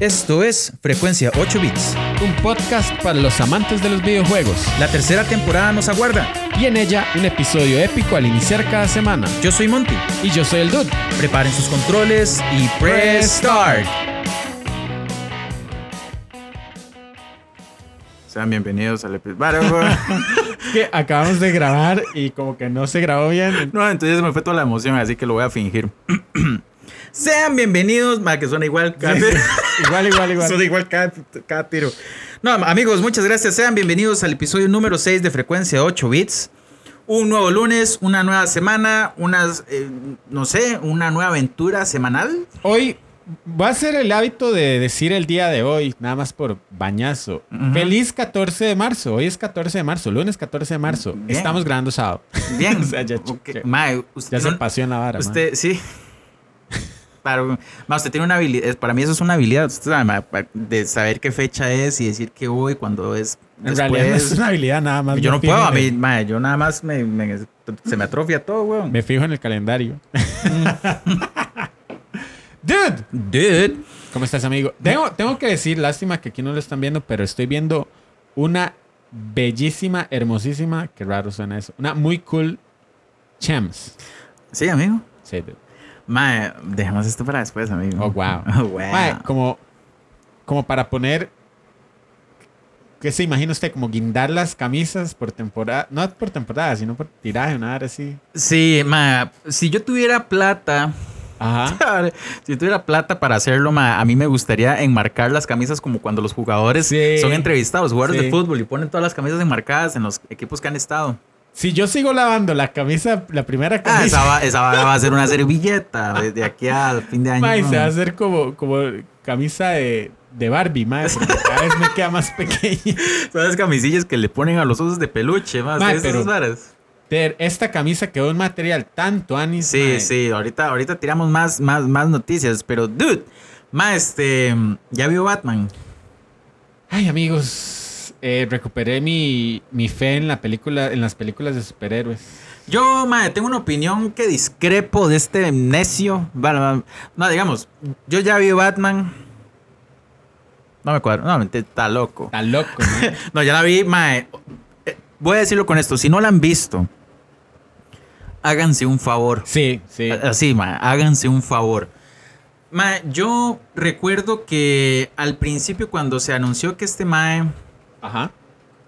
Esto es Frecuencia 8 Bits. Un podcast para los amantes de los videojuegos. La tercera temporada nos aguarda. Y en ella un episodio épico al iniciar cada semana. Yo soy Monty. Y yo soy el Dude. Preparen sus controles y press start. Sean bienvenidos al episodio. Que acabamos de grabar y como que no se grabó bien. no, entonces me fue toda la emoción, así que lo voy a fingir. Sean bienvenidos, ma, que suena igual cada Igual, igual, igual. Suena igual cada, cada tiro. No, amigos, muchas gracias. Sean bienvenidos al episodio número 6 de Frecuencia 8 Bits. Un nuevo lunes, una nueva semana, unas, eh, no sé, una nueva aventura semanal. Hoy va a ser el hábito de decir el día de hoy, nada más por bañazo. Feliz 14 de marzo. Hoy es 14 de marzo, lunes 14 de marzo. Bien. Estamos grabando sábado. Bien. O sea, ya, Ok. ya- Ma, ya usted, se no- pasó en la vara. usted sí. Usted tiene una habilidad, para mí eso es una habilidad, sabe, de saber qué fecha es y decir que hoy, cuando es En realidad no es una habilidad nada más. yo no puedo, a mí, ma, yo nada más me, me- se me atrofia todo, weón. Me fijo en el calendario. Dude, Dude. ¿cómo estás, amigo? Tengo, tengo que decir, lástima que aquí no lo están viendo, pero estoy viendo una bellísima, hermosísima, qué raro suena eso, una muy cool Chems. Sí, amigo. Sí, dude. Ma, dejemos esto para después, amigo. Oh, wow. Oh, wow. Mae, como, como para poner, ¿qué se imagina usted? Como guindar las camisas por temporada, no por temporada, sino por tiraje, una hora así. Sí, ma, si yo tuviera plata, Ajá. si yo tuviera plata para hacerlo, ma, a mí me gustaría enmarcar las camisas como cuando los jugadores Sí. son entrevistados, jugadores Sí. de fútbol y ponen todas las camisas enmarcadas en los equipos que han estado. Si yo sigo lavando la camisa, la primera Ah, camisa, esa, va, esa va a ser una servilleta desde aquí al fin de año. mae, ma. se va a hacer como, como camisa de, de Barbie, mae, cada vez me queda más pequeña. Son las camisillas que le ponen a los osos de peluche, más. Esas varas. Esta camisa quedó en material tanto anis. Sí, mae. sí, ahorita, ahorita tiramos más, más, más noticias, pero dude, ma, este, ya vio Batman. Ay, amigos, eh, recuperé mi, mi fe en la película, en las películas de superhéroes. Yo, ma, tengo una opinión que discrepo de este necio. Bueno, no, digamos, yo ya vi Batman. No me cuadro, no, está loco. Está loco, ¿no? No, ya la vi, ma. eh, Voy a decirlo con esto, si no la han visto, háganse un favor. Sí, sí. Así, ma, háganse un favor. Ma, yo recuerdo que al principio cuando se anunció que este mae Ajá.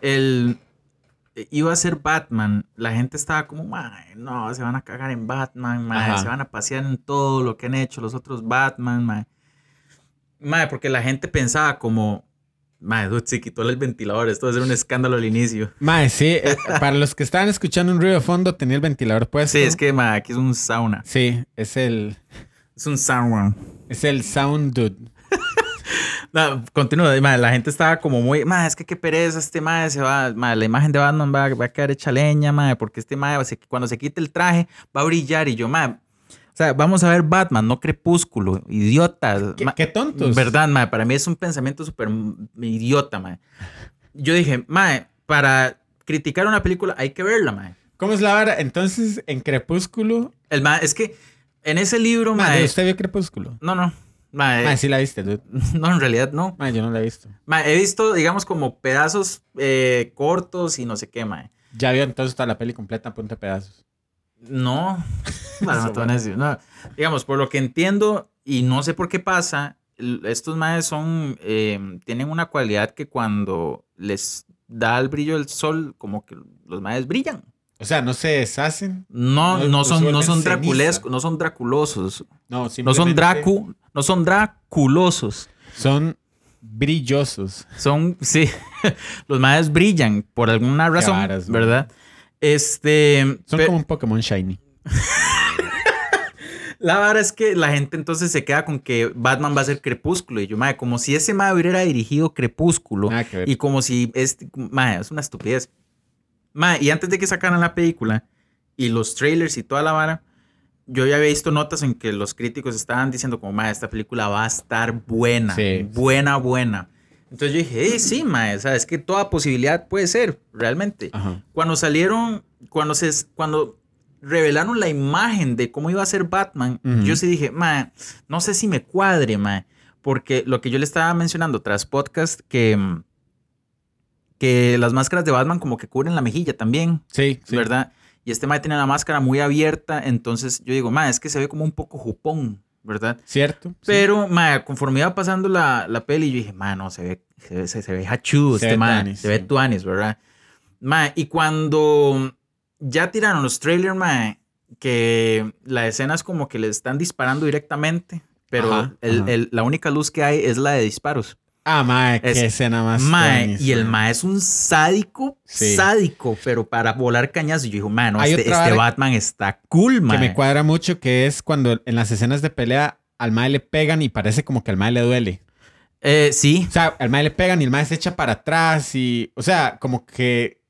el, iba a ser Batman, la gente estaba como, mae, no, se van a cagar en Batman, mae, se van a pasear en todo lo que han hecho los otros Batman, mae. Mae, porque la gente pensaba como, mae, dude, se quitó el ventilador, esto va a ser un escándalo al inicio. Mae, sí, eh, para los que estaban escuchando un ruido de fondo, tenía el ventilador puesto. Sí, es que, mae, aquí es un sauna, Sí, es el, es un sauna. es el Sound Dude. No, continúa, mae, la gente estaba como muy, mae, es que qué pereza, este mae se va, mae, la imagen de Batman va, va a quedar hecha leña, mae, porque este a ser- cuando se quite el traje, va a brillar, y yo, mae, o sea, vamos a ver Batman, no Crepúsculo, idiota. ¿Qué, ma- qué tontos. Verdad, mae, para mí es un pensamiento súper idiota, mae. Yo dije, mae, para criticar una película hay que verla, mae. ¿Cómo es la vara? Entonces, en Crepúsculo. El mae, es que en ese libro, mae, ¿usted vio Crepúsculo? no, no, mae, Mae, sí la viste, dude. no, en realidad no. Mae, yo no la he visto. He visto, digamos, como pedazos eh, cortos y no sé qué, mae. Ya vio entonces toda la peli completa a punta pedazos. No, bueno, no te van a decir, no. Digamos, por lo que entiendo y no sé por qué pasa, estos maes son, eh, tienen una cualidad que cuando les da el brillo del sol, como que los maes brillan. O sea, no se deshacen. No, No, no son, no son draculescos, no son draculosos, No, no son dracu, no son draculosos. Son brillosos. Son, sí, los maes brillan por alguna razón, varas. ¿verdad? Este, Son como un Pokémon Shiny. La verdad es que la gente entonces se queda con que Batman va a ser Crepúsculo. Y yo, madre, como si ese madre hubiera dirigido Crepúsculo. Y como si este, madre, es una estupidez. Madre, y antes de que sacaran la película y los trailers y toda la vara, yo ya había visto notas en que los críticos estaban diciendo como, madre, esta película va a estar buena. Sí. Buena, buena. Entonces yo dije, hey, sí, madre, o sea, es que toda posibilidad puede ser, realmente. Ajá. Cuando salieron, cuando se, cuando revelaron la imagen de cómo iba a ser Batman, yo sí dije, ma, no sé si me cuadre, ma. porque lo que yo le estaba mencionando tras podcast, que, mm, que las máscaras de Batman como que cubren la mejilla también, Sí, sí. ¿verdad? Y este mae tiene la máscara muy abierta, entonces yo digo, mae, es que se ve como un poco jupón, ¿verdad? ¿Cierto? Sí. Pero, mae, conforme iba pasando la, la peli, yo dije, mae, no, se ve, se ve, se, se ve hachudo este mae, tuanis, se ve sí. tuanis, ¿verdad? Mae, y cuando ya tiraron los trailers, mae, que la escena es como que le están disparando directamente, pero Ajá, el- ajá. el- la única luz que hay es la de disparos. Ah, mae, Es- qué escena más. Mae, y el mae. es un sádico, Sí. sádico, pero para volar cañazos. Y yo digo, mae, no, este, este Batman está cool, Que mae. me cuadra mucho que es cuando en las escenas de pelea al mae le pegan y parece como que al mae le duele. Eh, sí, O sea, al mae le pegan y el mae se echa para atrás y, o sea, como que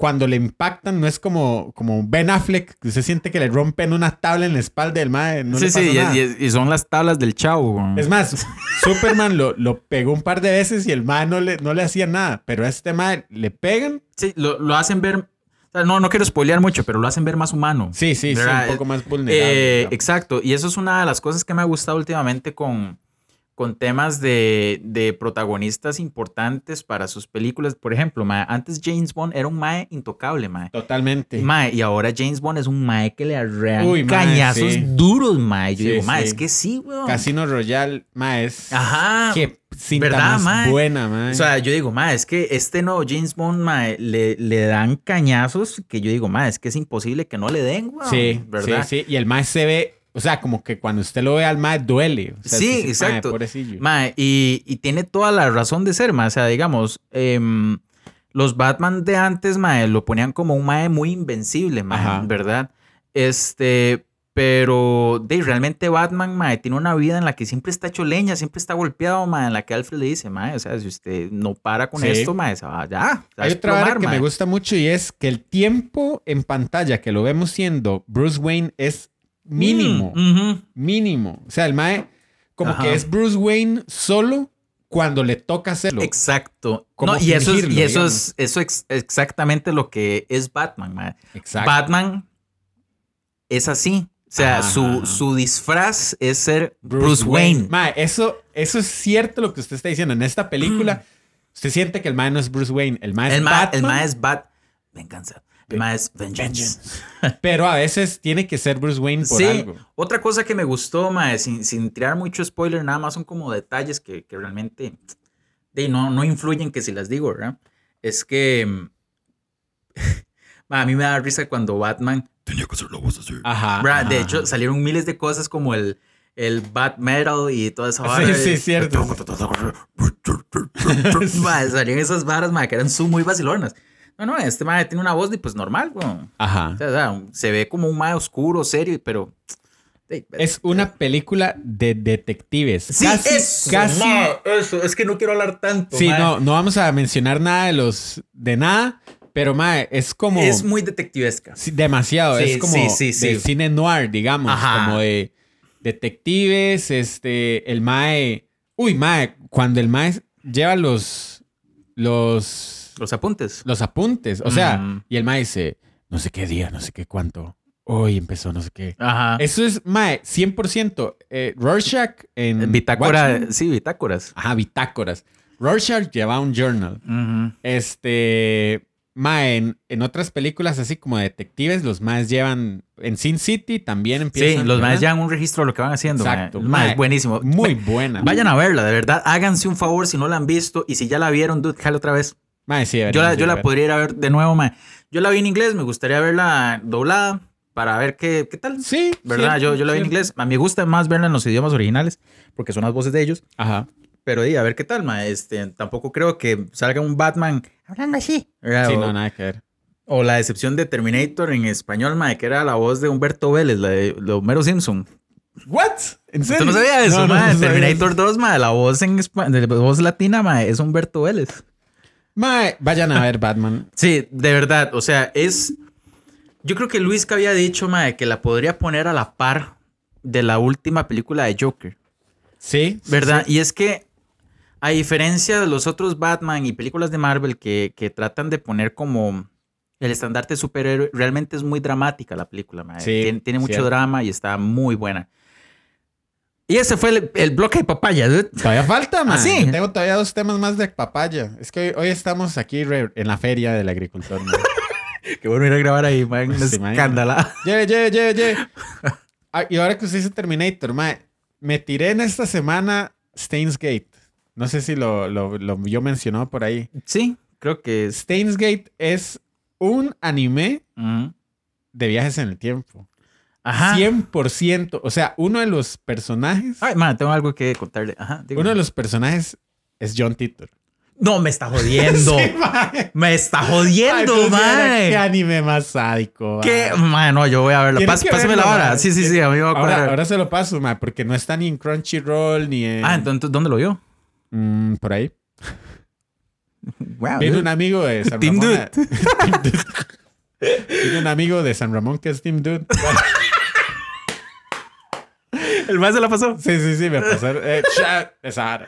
cuando le impactan no es como, como Ben Affleck, que usted siente que le rompen una tabla en la espalda del. No sí, le sí, pasó y, nada. y- y son las tablas del chavo. Es más, Superman lo, lo pegó un par de veces y el mae no le, no le hacía nada, pero a este mae le pegan. Sí, lo, lo hacen ver. o sea, no, no quiero spoilear mucho, pero lo hacen ver más humano. Sí, sí, sí, un poco más vulnerable. Eh, digamos. exacto. Y eso es una de las cosas que me ha gustado últimamente con, con temas de, de protagonistas importantes para sus películas. Por ejemplo, mae, antes James Bond era un mae intocable, mae. Totalmente. Mae, y ahora James Bond es un mae que le arrean Uy, mae, cañazos sí. duros, mae. Yo Sí, digo, mae, sí. es que sí, weón. Casino Royale, mae, es... Ajá. Qué cinta ¿Verdad, más mae? buena, mae. O sea, yo digo, ma, es que este nuevo James Bond, ma, le, le dan cañazos que yo digo, ma, es que es imposible que no le den, weón. sí, ¿verdad? sí, sí. Y el mae se ve, o sea, como que cuando usted lo ve al mae duele. O sea, Sí, dice, mae, exacto. pobrecillo. Ma, y, y tiene toda la razón de ser, ma. O sea, digamos, em, los Batman de antes, ma, lo ponían como un mae muy invencible, ma, Ajá. ¿verdad? Este, pero de realmente Batman, ma, tiene una vida en la que siempre está hecho leña, siempre está golpeado, ma, en la que Alfred le dice, ma, o sea, si usted no para con Sí. esto, ma, se va ya. se va a Hay otra vara que me gusta mucho y es que el tiempo en pantalla que lo vemos siendo Bruce Wayne es mínimo. Mm. Mínimo. O sea, el mae como Ajá. que es Bruce Wayne solo cuando le toca hacerlo. Exacto. Como No, y eso, es, y eso es eso es exactamente lo que es Batman, ma. Exacto. Batman es así. O sea, su, su disfraz es ser Bruce, Wayne. Mae, eso, eso es cierto lo que usted está diciendo. En esta película, usted siente que el mae no es Bruce Wayne. El mae es El ma, Batman, el es Bat. Venganza. Ma es Vengeance. pero a veces tiene que ser Bruce Wayne por Sí. algo. Otra cosa que me gustó, ma, sin, sin tirar mucho spoiler, nada más son como detalles que, que realmente de, no, no influyen que si las digo, ¿verdad? Es que ma, a mí me da risa cuando Batman Tenía que hacer la voz así. Ajá. De ajá, hecho, salieron miles de cosas como el, el Bat Metal y toda esa vara. Sí, sí, cierto. Ma, salieron esas varas, ma, que eran muy vacilonas. No, no, este ma tiene una voz de pues normal, weón. Ajá. O sea, o sea, se ve como un ma oscuro, serio, pero. Es una película de detectives. Sí, casi, eso, casi. ma, eso. Es que no quiero hablar tanto. Sí, ma. no, no vamos a mencionar nada de los de nada, pero mae, es como Es muy detectivesca. sí, demasiado, Sí, es como sí, sí, sí. de cine noir, digamos, Ajá. como de detectives, este, el mae, uy, mae, cuando el mae lleva los los Los apuntes. los apuntes, o sea, Mm. y el mae dice, no sé qué día, no sé qué cuánto, hoy empezó, no sé qué. Ajá. Eso es, mae, 100%. Eh, Rorschach en Bitácora. Watchmen- Sí, bitácoras. Ajá, bitácoras. Rorschach lleva un journal. Este, mae, en, en otras películas así como detectives, los maes llevan, en Sin City también Sí, empiezan. los ¿verdad? más llevan un registro de lo que van haciendo. Exacto, Ma, ma. es buenísimo. Muy buena. Vayan a verla, de verdad. Háganse un favor si no la han visto. Y si ya la vieron, dude, jale otra vez. Mae, sí, Yo la, yo la podría ir a ver de nuevo, ma. Yo la vi en inglés, me gustaría verla doblada para ver qué, qué tal. Sí. ¿Verdad? cierto, yo, yo la vi en inglés. A mí me gusta más verla en los idiomas originales porque son las voces de ellos. Ajá. Pero di, a ver qué tal, ma. Este, tampoco creo que salga un Batman hablando así. ¿verdad? Sí, o, no, nada que ver. o la decepción de Terminator en español, ma, que era la voz de Humberto Vélez, la de, de Homero Simpson. ¿What? ¿En ¿Usted no sabía eso, No, no, ma? no Terminator eso. 2, ma, la voz en de voz latina, ma, es Humberto Vélez. Mae, vayan a ver Batman. Sí, de verdad. O sea, es. Yo creo que Luis que había dicho, mae, que la podría poner a la par de la última película de Joker. Sí. ¿Verdad? sí. Y es que, a diferencia de los otros Batman y películas de Marvel que, que tratan de poner como el estandarte superhéroe, realmente es muy dramática la película, mae. Sí, tiene, tiene mucho cierto. drama y está muy buena. Y ese fue el, el bloque de papaya. Todavía falta, man. ¿Ah, sí? Yo Tengo todavía dos temas más de papaya. Es que hoy, hoy estamos aquí re- en la feria del agricultor. man. Qué bueno ir a grabar ahí, man. Sí, man. Escándala. Ye, ye, ye, ye. Ah, y ahora que usted dice Terminator, ma, me tiré en esta semana Stains Gate. No sé si lo, lo, lo yo mencionado por ahí. Sí, creo que. Stains Gate es un anime de viajes en el tiempo. Ajá. 100%. O sea, uno de los personajes. Ay, man, tengo algo que contarle. Ajá. Uno de los personajes es John Titor. No, me está jodiendo. Sí. Me está jodiendo, mira, Qué man. anime más sádico. ¿Qué? mae. Man, no, yo voy a verlo. Que pásame la hora. Sí, sí, sí, a mí me va a Ahora, se lo paso, ma, porque no está ni en Crunchyroll ni en. Ah, entonces, ¿dónde lo vio? Mm, por ahí. Wow. Viene un amigo de San Team Ramón. Team Dude. Viene un amigo de San Ramón que es Team Dude. El más se la pasó. Sí, sí, sí, me pasaron. Eh, esa.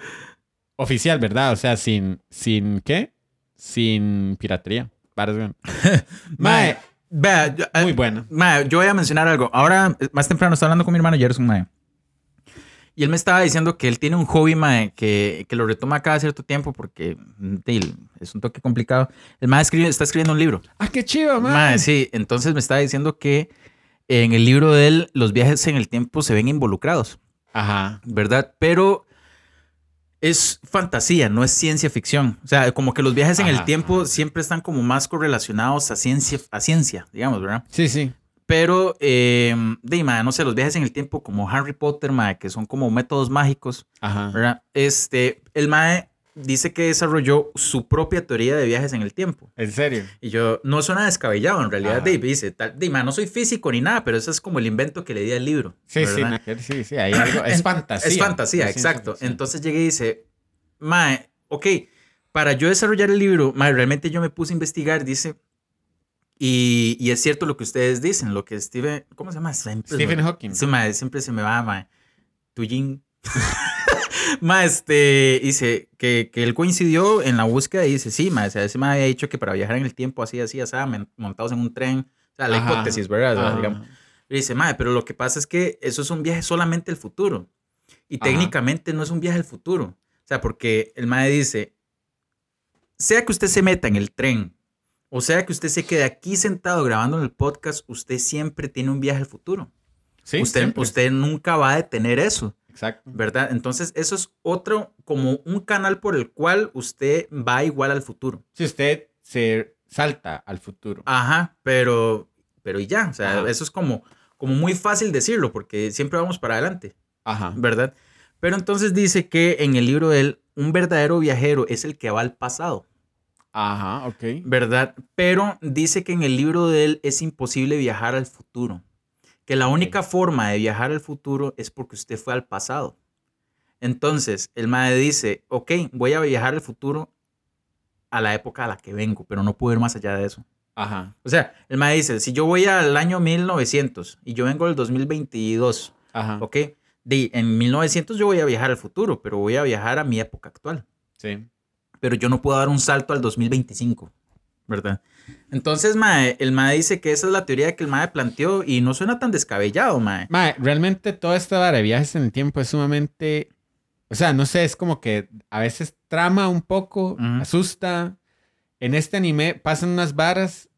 Oficial, ¿verdad? O sea, sin, sin ¿qué? Sin piratería. Mae, Vea, yo, eh, muy buena. Mae, yo voy a mencionar algo. Ahora, más temprano, estaba hablando con mi hermano Gerson, mae. Y él me estaba diciendo que él tiene un hobby, mae, que, que lo retoma cada cierto tiempo porque mm, es un toque complicado. El mae escribe, está escribiendo un libro. Ah, qué chido, mae. Mae, sí, entonces me estaba diciendo que en el libro de él los viajes en el tiempo se ven involucrados, Ajá. ¿verdad? Pero es fantasía, no es ciencia ficción. O sea, como que los viajes en el Ajá, tiempo siempre están como más correlacionados a ciencia, a ciencia, digamos, ¿verdad? Sí, sí. Pero, eh, de, no sé, los viajes en el tiempo como Harry Potter, mae, que son como métodos mágicos, Ajá. ¿verdad? Este, el mae dice que desarrolló su propia teoría de viajes en el tiempo. En serio. Y yo, no suena descabellado en realidad, Ajá. Dave. Dice, tal, mae, no soy físico ni nada, pero eso es como el invento que le di al libro. Sí, sí, sí, sí, hay algo. Es fantasía. Es fantasía, exacto. Entonces llegué y dice, Mae, ok, para yo desarrollar el libro, mae, realmente yo me puse a investigar, dice, y, y es cierto lo que ustedes dicen, lo que Stephen, ¿cómo se llama? Siempre Stephen Hawking. Sí, mae, siempre se me va, mae. Tuyin. mae, este, dice que, que él coincidió en la búsqueda y dice, sí, mae, o sea, ese mae había dicho que para viajar en el tiempo así, así, así, montados en un tren, o sea, la Ajá. hipótesis, ¿verdad? O sea, Ajá. digamos. Y dice, madre, pero lo que pasa es que eso es un viaje solamente al futuro. Y Ajá. técnicamente no es un viaje al futuro. O sea, porque el madre dice, sea que usted se meta en el tren, o sea que usted se quede aquí sentado grabando en el podcast, usted siempre tiene un viaje al futuro. Sí, usted, siempre. usted nunca va a detener eso, Exacto. ¿verdad? Entonces, eso es otro, como un canal por el cual usted va igual al futuro. Si usted se salta al futuro. Ajá, pero, pero y ya, o sea, Ajá. eso es como, como muy fácil decirlo, porque siempre vamos para adelante. Ajá. ¿verdad? Pero entonces dice que en el libro de él, un verdadero viajero es el que va al pasado, Ajá, ok. ¿verdad? Pero dice que en el libro de él es imposible viajar al futuro, que la única forma de viajar al futuro es porque usted fue al pasado. Entonces, el madre dice, ok, voy a viajar al futuro a la época a la que vengo, pero no puedo ir más allá de eso. Ajá. O sea, el madre dice, si yo voy al año 1900 y yo vengo del 2022, Ajá. Ok, de, en 1900 yo voy a viajar al futuro, pero voy a viajar a mi época actual. Sí. Pero yo no puedo dar un salto al 2025, ¿verdad? Entonces, mae, el mae dice que esa es la teoría que el mae planteó y no suena tan descabellado, mae. Mae, realmente toda esta vara de viajes en el tiempo es sumamente. O sea, no sé, es como que a veces trama un poco, asusta. En este anime pasan unas varas.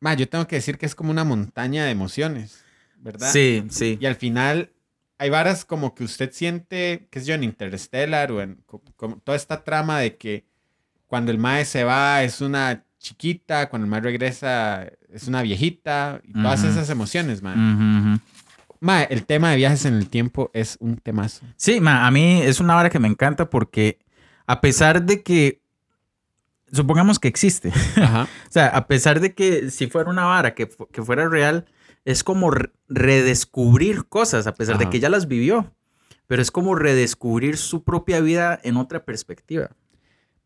Mae, yo tengo que decir que es como una montaña de emociones, ¿verdad? Sí, sí. Y al final hay varas como que usted siente, que es yo, en Interstellar o en co- como toda esta trama de que cuando el mae se va es una chiquita, cuando el mae regresa es una viejita, y todas esas emociones, mae. Mae, el tema de viajes en el tiempo es un temazo. Sí, ma, a mí es una hora que me encanta porque a pesar de que, supongamos que existe, Ajá. O sea, a pesar de que si fuera una vara que, que fuera real, es como re- redescubrir cosas, a pesar de que ya las vivió. Pero es como redescubrir su propia vida en otra perspectiva.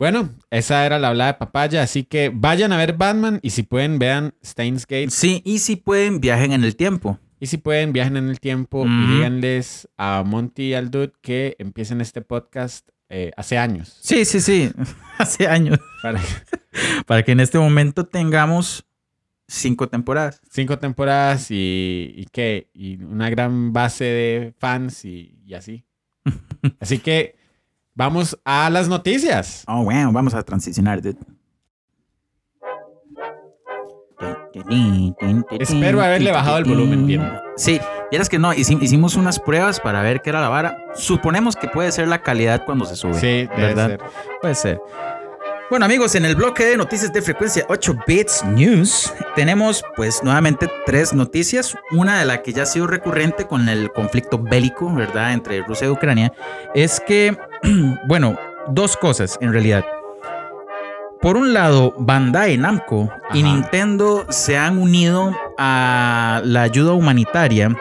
Bueno, esa era la hablada de papaya, así que vayan a ver Batman y si pueden vean Steins Gate Sí, y si pueden, viajen en el tiempo. y si pueden viajen en el tiempo y díganles a Monty y al Dude que empiecen este podcast eh, hace años. Sí, sí, sí. Hace años. Para Para que en este momento tengamos cinco temporadas. cinco temporadas y, y qué, y una gran base de fans y, y así. Así que vamos a las noticias. Oh, wow, vamos a transicionar. dude. Espero haberle bajado el volumen bien. Sí, vieras que no, hici- hicimos unas pruebas para ver qué era la vara. Suponemos que puede ser la calidad cuando se sube. Sí, debe ¿verdad? ser. Puede ser. Bueno amigos, en el bloque de noticias de frecuencia 8 Bits News tenemos pues nuevamente tres noticias. Una de la que ya ha sido recurrente con el conflicto bélico, ¿verdad? Entre Rusia y Ucrania. Es que, bueno, dos cosas en realidad. Por un lado, Bandai Namco y. Nintendo se han unido a la ayuda humanitaria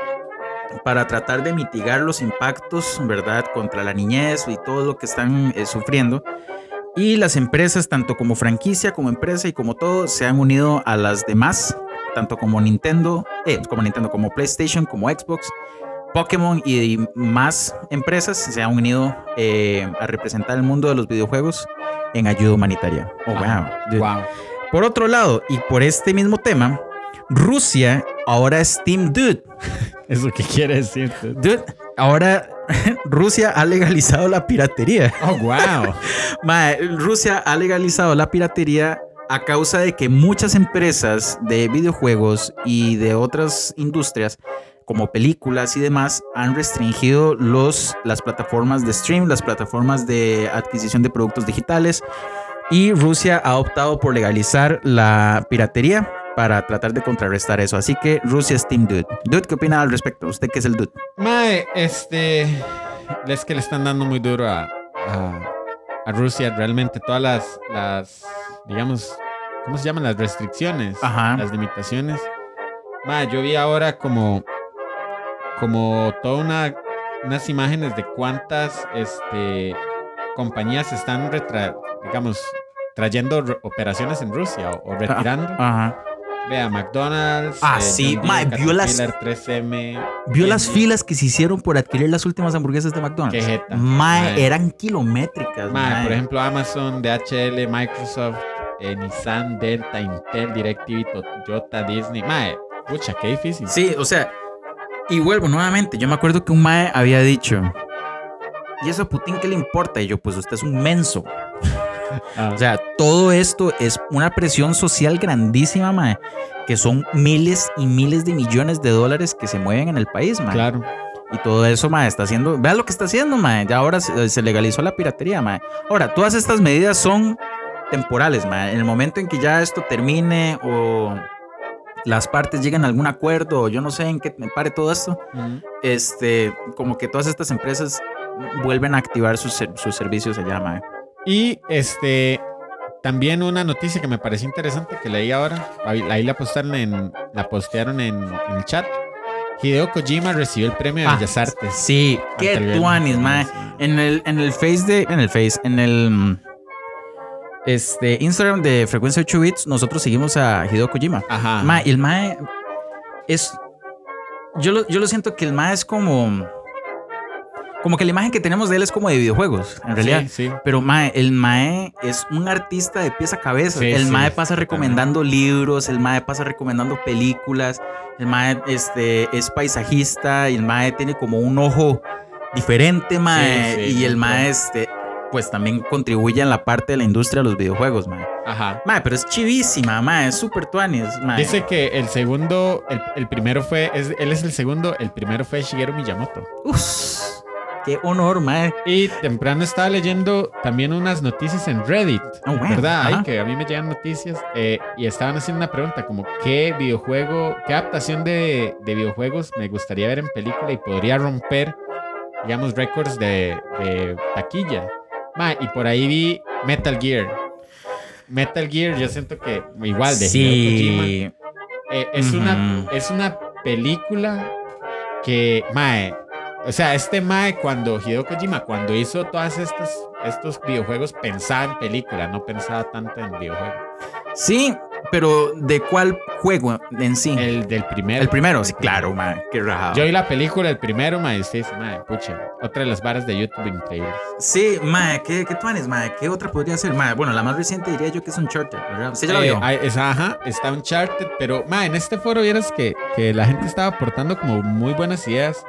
para tratar de mitigar los impactos, ¿verdad?, contra la niñez y todo lo que están eh, sufriendo. Y las empresas, tanto como franquicia, como empresa y como todo, se han unido a las demás, tanto como Nintendo, eh, como Nintendo, como PlayStation, como Xbox, Pokémon y más empresas se han unido eh, a representar el mundo de los videojuegos en ayuda humanitaria. Oh, wow. dude. Wow. Por otro lado, y por este mismo tema, Rusia ahora es Team Dude. ¿Eso qué quiere decir? Dude, ahora Rusia ha legalizado la piratería. Oh, wow. Mae, Rusia ha legalizado la piratería a causa de que muchas empresas de videojuegos y de otras industrias como películas y demás han restringido los, las plataformas de stream, las plataformas de adquisición de productos digitales y Rusia ha optado por legalizar la piratería para tratar de contrarrestar eso. Así que Rusia es Team Dude. Dude, ¿qué opina al respecto? ¿Usted qué es el Dude? Mae, este. Es que le están dando muy duro a, a, a Rusia. Realmente todas las, las. Digamos. ¿Cómo se llaman? Las restricciones. Ajá. Las limitaciones. Mae, yo vi ahora como. Como toda una. Unas imágenes de cuántas este, compañías están retra- digamos, trayendo operaciones en Rusia o, o retirando. Ajá. Vea, McDonald's. Ah, sí, John mae, vio las- Caterpillar, 3M. Vio las Henry. filas que se hicieron por adquirir las últimas hamburguesas de McDonald's. Qué jeta. Mae, Mae. eran kilométricas. Mae, mae. por ejemplo, Amazon, DHL, Microsoft, eh, Nissan, Delta, Intel, DirecTV, Toyota, Disney. Mae, pucha, qué difícil. Sí, o sea, y vuelvo nuevamente. Yo me acuerdo que un Mae había dicho, ¿y eso a Putin qué le importa? Y yo, pues usted es un menso. Ah, O sea, todo esto es una presión social grandísima, Mae, que son miles y miles de millones de dólares que se mueven en el país, Mae. claro. Y todo eso, mae, está haciendo. Vea lo que está haciendo, mae. Ya ahora se, se legalizó la piratería, mae. Ahora, todas estas medidas son temporales, mae. En el momento en que ya esto termine o las partes lleguen a algún acuerdo o yo no sé en qué pare todo esto, este, como que todas estas empresas vuelven a activar sus, sus servicios allá, mae. Y este. También una noticia que me pareció interesante que leí ahora. Ahí, la postaron en, la postearon en, en el chat. Hideo Kojima recibió el premio de Ah, Bellas Artes. Sí, qué tuanis, viernes. En el, en el face de. En el face, en el. mm, Este, Instagram de Frecuencia 8 Bits, nosotros seguimos a Hideo Kojima. Ajá. Mae, el Mae es. Yo lo, yo lo siento que el Mae es como. Como que la imagen que tenemos de él es como de videojuegos, en realidad. Sí, sí. Pero Mae, el Mae es un artista de pies a cabeza. Sí, el Mae pasa recomendando libros, el Mae pasa recomendando películas, el Mae este, es paisajista y el Mae tiene como un ojo diferente, Mae. Sí, sí, y el Mae, este, pues también contribuye en la parte de la industria de los videojuegos, Mae. Ajá. Mae, pero es chivísima, Mae, es súper tuanis, Mae. Dice que el segundo, el, el primero fue, es- él es el segundo, el primero fue Shigeru Miyamoto. Uf, qué honor, Mae. Y temprano estaba leyendo también unas noticias en Reddit, Oh, wow. ¿verdad? Ajá. que a mí me llegan noticias eh, y estaban haciendo una pregunta como qué videojuego, qué adaptación de, de videojuegos me gustaría ver en película y podría romper, digamos, récords de, de taquilla. Ma, y por ahí vi Metal Gear. Metal Gear, yo siento que igual de Kojima. Sí. Eh, es, una, es una película que, mae, o sea, este mae cuando Hideo Kojima, cuando hizo todas estas estos videojuegos, pensaba en película, no pensaba tanto en videojuego. Sí, pero ¿de cuál juego en sí? El, El del primero. primero, sí, El primero. claro, Mae. Qué rajado. Yo vi la película, el primero, mae, usted dice, mae, pucha, otra de las varas de YouTube increíbles. Sí, Mae, ¿qué, qué tuanis, Mae? ¿Qué otra podría ser? Mae, bueno, la más reciente diría yo que es Uncharted, ¿verdad? Sí, ya la Eh, vio. ah, es- ajá, está Uncharted, pero mae, en este foro vieras que, que la gente estaba aportando como muy buenas ideas.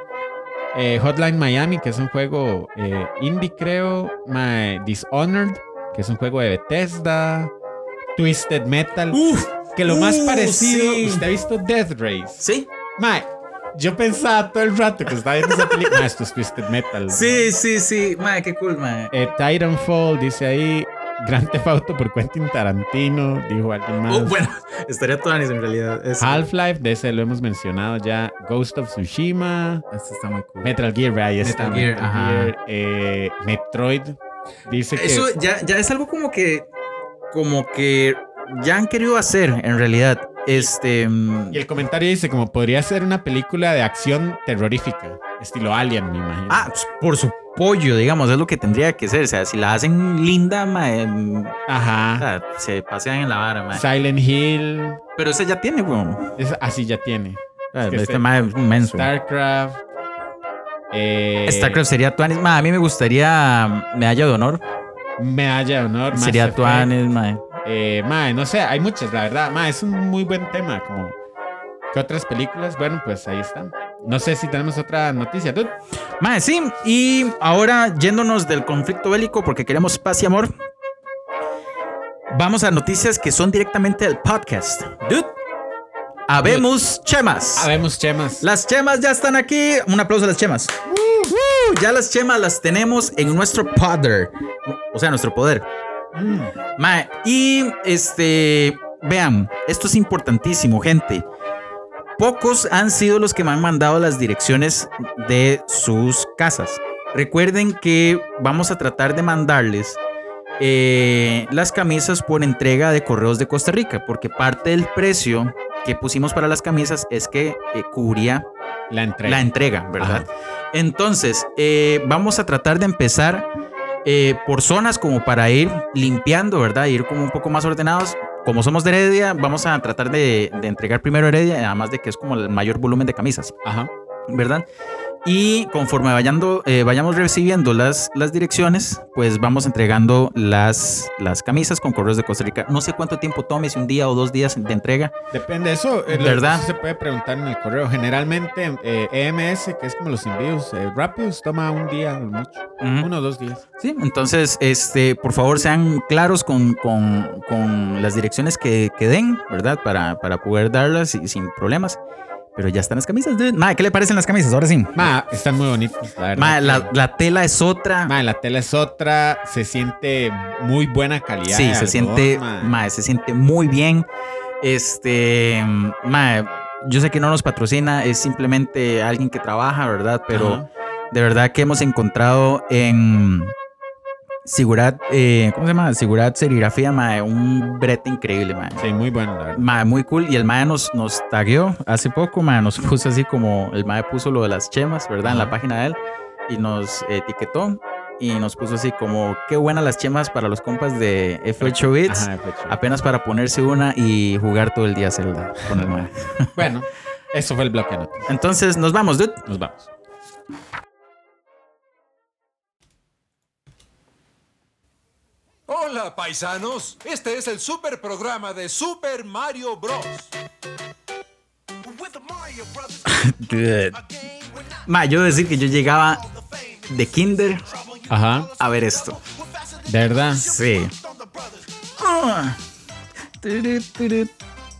Eh, Hotline Miami, que es un juego eh, indie, creo. My Dishonored, que es un juego de Bethesda. Twisted Metal. Uf, que lo más uh, parecido. sí. ¿Usted ha visto Death Race? sí. Mae, yo pensaba todo el rato que estaba viendo esa película. Mae, esto es Twisted Metal. Sí, sí, sí. Mae, qué cool, mae. Eh, Titanfall, dice ahí. Grand Theft Auto por Quentin Tarantino, dijo alguien más. Oh, bueno, estaría Tuanis en realidad. Half-Life, de ese lo hemos mencionado ya. Ghost of Tsushima. Este está muy cool. Metal Gear, ahí está. Metal Gear, ajá. eh, Metroid. Dice que. Eso ya, ya es algo como que. Como que ya han querido hacer, en realidad. Este. mm, Y el comentario dice como podría ser una película de acción terrorífica. Estilo Alien, me imagino. Ah, por su pollo, digamos, es lo que tendría que ser. O sea, si la hacen linda, mae, mm, o Ajá. sea, se pasean en la vara. Silent Hill. Pero ese ya tiene, weón. Es, así ya tiene. Ah, que Este este- mae es inmenso. StarCraft. Eh, StarCraft sería Tuanis. A mí me gustaría mm, medalla de honor. Medalla de honor. Sería. Tuanis, mae. Eh, mae, no sé, hay muchas, la verdad. Mae, es un muy buen tema. Como, ¿Qué otras películas? Bueno, pues ahí están. No sé si tenemos otra noticia. dude. Mae, sí. Y ahora, yéndonos del conflicto bélico, porque queremos paz y amor, vamos a noticias que son directamente del podcast. Dude. Habemos chemas. Habemos chemas. Las chemas ya están aquí. Un aplauso a las chemas. Ya las chemas las tenemos en nuestro poder. O sea, nuestro poder. Mm. Mae, y este, vean, esto es importantísimo, gente. Pocos han sido los que me han mandado las direcciones de sus casas. Recuerden que vamos a tratar de mandarles eh, las camisas por entrega de correos de Costa Rica, porque parte del precio que pusimos para las camisas es que eh, cubría La entrega. la entrega, ¿verdad? Entonces, eh, vamos a tratar de empezar eh, por zonas como para ir limpiando, ¿verdad? Ir como un poco más ordenados. Como somos de Heredia, vamos a tratar de, de entregar primero Heredia, además de que es como el mayor volumen de camisas, Ajá. ¿verdad? Y conforme vayando, eh, vayamos recibiendo las, las direcciones, pues vamos entregando las, las camisas con correos de Costa Rica. No sé cuánto tiempo tome, si un día o dos días de entrega. Depende de eso. eh, ¿Verdad? eso se puede preguntar en el correo. Generalmente, eh, EMS, que es como los envíos eh, rápidos, toma un día mucho. Ujú. Uno o dos días. Sí, entonces, este, por favor, sean claros con, con- con las direcciones que, que den, ¿verdad? Para, para poder darlas y- sin problemas. Pero ya están las camisas, dude. Mae, ¿qué le parecen las camisas? Ahora sí. Ma, están muy bonitos, la verdad. Que- la, la tela es otra. Ma, la tela es otra. Se siente muy buena calidad. sí, se algodón, siente, ma. se siente muy bien. Este, mae, yo sé que no nos patrocina, es simplemente alguien que trabaja, ¿verdad? Pero Ajá. de verdad que hemos encontrado en Sigurat, eh, ¿cómo se llama? Sigurat Serigrafía, mae, un brete increíble, mae. Sí, muy bueno, la verdad. Mae, muy cool. Y el Mae nos, nos tagueó hace poco, Mae, nos puso así como el Mae puso lo de las chemas, ¿verdad? En la página de él. Y nos etiquetó y nos puso así como, qué buenas las chemas para los compas de F8 Bits. Ajá, fue chido. Apenas para ponerse una y jugar todo el día Zelda con el Mae. Bueno, eso fue el bloque noticias. Entonces, nos vamos, dude. Nos vamos. Hola paisanos, este es el super programa de Super Mario Bros. Dude. Mae, yo decir que yo llegaba de Kinder Ajá, a ver esto. de verdad. Sí.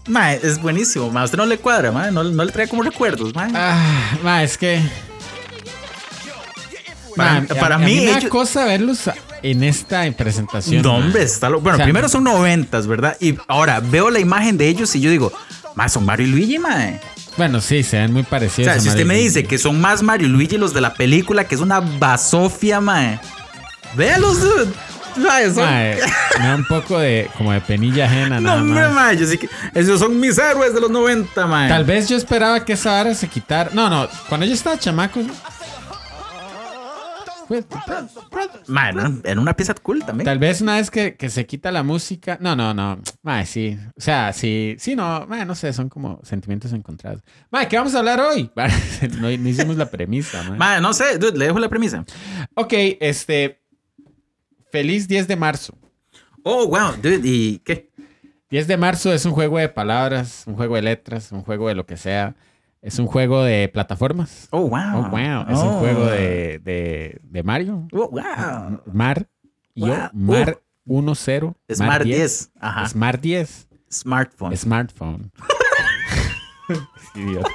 Mae, es buenísimo. Mae, a usted no le cuadra, mae. No, no le trae como recuerdos, mae. Ah, ma, es que. Ma, a- para a mí, me da ellos- cosa verlos en esta presentación. No, hombre, está lo- Bueno, O sea, primero son noventas, ¿verdad? Y ahora veo la imagen de ellos y yo digo, mae, son Mario y Luigi, mae. Bueno, sí, se ven muy O parecidos. sea, a si usted me dice que son más Mario y Luigi los de la película, que es una basofia, mae. Véalos, dude. Mae, son- Ma, eh, me da un poco de como de penilla ajena, No, nada hombre, más. mae. Yo sí que. Esos son mis héroes de los 90, mae. Tal vez yo esperaba que esa vara se quitara. No, no, cuando yo estaba chamaco. No, era una pieza cool también. Tal vez una vez que, que se quita la música. No, no, no. Mae, sí. O sea, sí, sí, no. Mae, no sé, son como sentimientos encontrados. Mae, ¿qué vamos a hablar hoy? no, no hicimos la premisa, mae. Mae, no sé, dude, le dejo la premisa. Ok, este. Feliz 10 de marzo. Oh, wow, dude, ¿y qué? 10 de marzo es un juego de palabras, un juego de letras, un juego de lo que sea. Es un juego de plataformas. Oh, wow. Oh, wow. Es un Oh. juego de, de, de Mario. Oh, wow. Mar. Yo, Wow. Mar 1.0. Mar Smart 10. Ajá. Smart 10. Smartphone. Smartphone. Idiota.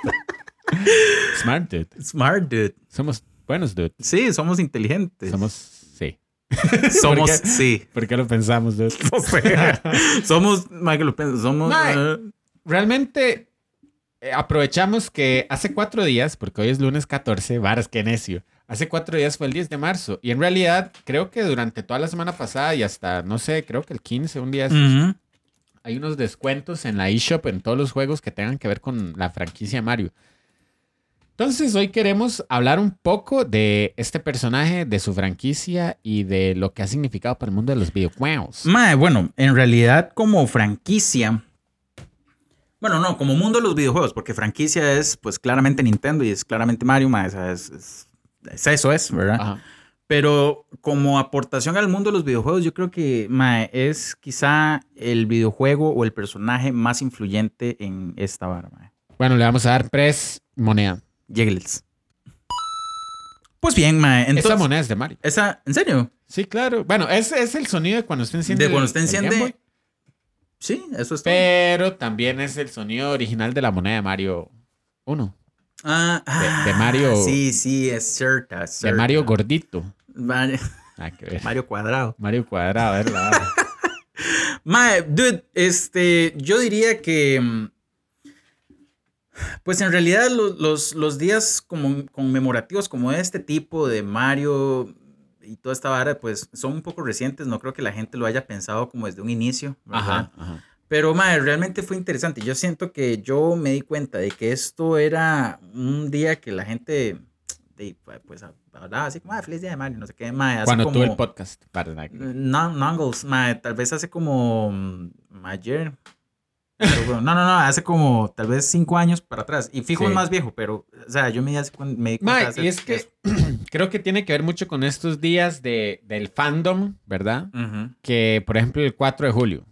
Smart dude. Smart, dude. Somos buenos dude. Sí, somos inteligentes. Somos, sí. Somos, sí. ¿Por qué lo pensamos dude? Somos, Michael, lo pienso, somos. Eh, Realmente eh, aprovechamos que hace cuatro días, porque hoy es lunes 14, varas, qué necio. Hace cuatro días fue el 10 de marzo. Y en realidad, creo que durante toda la semana pasada y hasta, no sé, creo que el 15, un día, hay unos descuentos en la eShop en todos los juegos que tengan que ver con la franquicia Mario. Entonces, hoy queremos hablar un poco de este personaje, de su franquicia y de lo que ha significado para el mundo de los videojuegos. Mae, bueno, en realidad, como franquicia. Bueno, no, como mundo de los videojuegos, porque franquicia es, pues, claramente Nintendo y es claramente Mario, sea, es, es- es eso, es, ¿verdad? Ajá. Pero como aportación al mundo de los videojuegos, yo creo que mae, es quizá el videojuego o el personaje más influyente en esta vara, mae. Bueno, le vamos a dar press moneda. Jiggles. Pues bien, mae, entonces... Esa moneda es de Mario. esa- ¿En serio? Sí, claro. Bueno, ese es el sonido de cuando usted enciende. De cuando usted enciende-. Sí, eso es todo. Pero también es el sonido original de la moneda de Mario 1. Ah, de ah, Mario- Sí, sí, es cierta. es De. Mario gordito. Mario, Nada que ver. Mario Cuadrado. Mario cuadrado, a ver la vara. Mae, dude, este, yo diría que. mm, Pues en realidad lo- los, los días como conmemorativos como este tipo de Mario y toda esta vara, pues son un poco recientes. No creo que la gente lo haya pensado como desde un inicio. ¿verdad? Ajá, ajá. Pero, madre, realmente fue interesante. Yo siento que yo me di cuenta de que esto era un día que la gente, de, pues, hablaba así como, ah, feliz día de Mario, no sé qué, madre. Cuando como, tuve el podcast. Para Nongles, madre, tal vez hace como mm, ayer. Pero, bueno, no, no, no, hace como tal vez cinco años para atrás. Y fijo Sí. es más viejo, pero, o sea, yo me, me di cuenta hacer y es que eso. creo que tiene que ver mucho con estos días de, del fandom, ¿verdad? Ujú. Que, por ejemplo, el 4 de julio.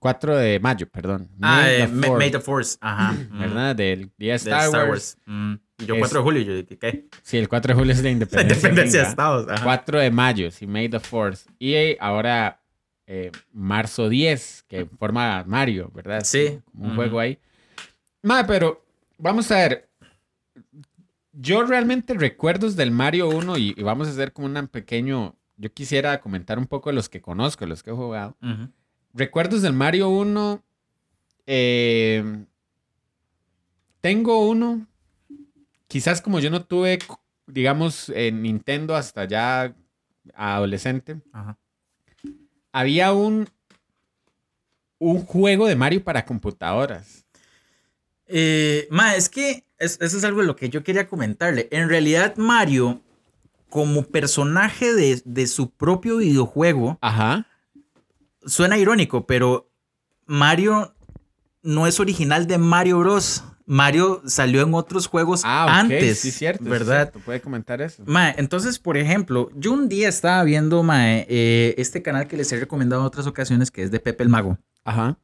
4 de mayo, perdón. Ah, May eh, the Fourth, May the Force, ajá. mm, ¿Verdad? Del día de Star, Wars. Mm. Y yo Es- 4 de julio, yo dije, ¿qué? Sí, el 4 de julio es La independencia. independencia de. Estados. ajá. 4 de mayo, sí, May the 4th. Y eh, ahora eh, marzo 10, que forma Mario, ¿verdad? Sí. Un juego ahí. Mae, pero vamos a ver. Yo realmente recuerdos del Mario 1 y, y vamos a hacer como un pequeño. Yo quisiera comentar un poco de los que conozco, los que he jugado. Recuerdos del Mario 1. eh, tengo uno. Quizás como yo no tuve, digamos, en Nintendo hasta ya adolescente. Ajá. Había un, un juego de Mario para computadoras. Eh, ma, es que es- eso es algo de lo que yo quería comentarle. En realidad, Mario, como personaje de, de su propio videojuego, Ajá. suena irónico, pero Mario no es original de Mario Bros. Mario salió en otros juegos Ah, ok. antes, Sí, cierto. sí, ¿verdad? cierto. Puede comentar eso. Mae, entonces, por ejemplo, yo un día estaba viendo mae, eh, este canal que les he recomendado en otras ocasiones, que es de Pepe el Mago. Ajá.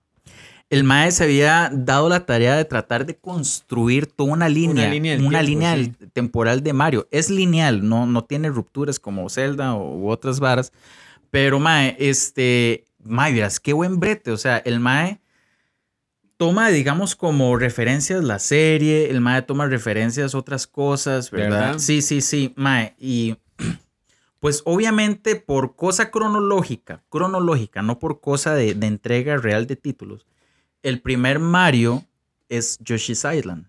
El Mae se había dado la tarea de tratar de construir toda una línea, una línea del- temporal de Mario. Es lineal, no, no tiene rupturas como Zelda o, u otras varas. Pero Mae, este, Mae, verás, qué buen brete. O sea, el Mae toma, digamos, como referencias la serie, el Mae toma referencias otras cosas, ¿verdad? ¿Verdad? Sí, sí, sí, Mae. Y pues obviamente por cosa cronológica, cronológica, no por cosa de, de entrega real de títulos, el primer Mario es Yoshi's Island.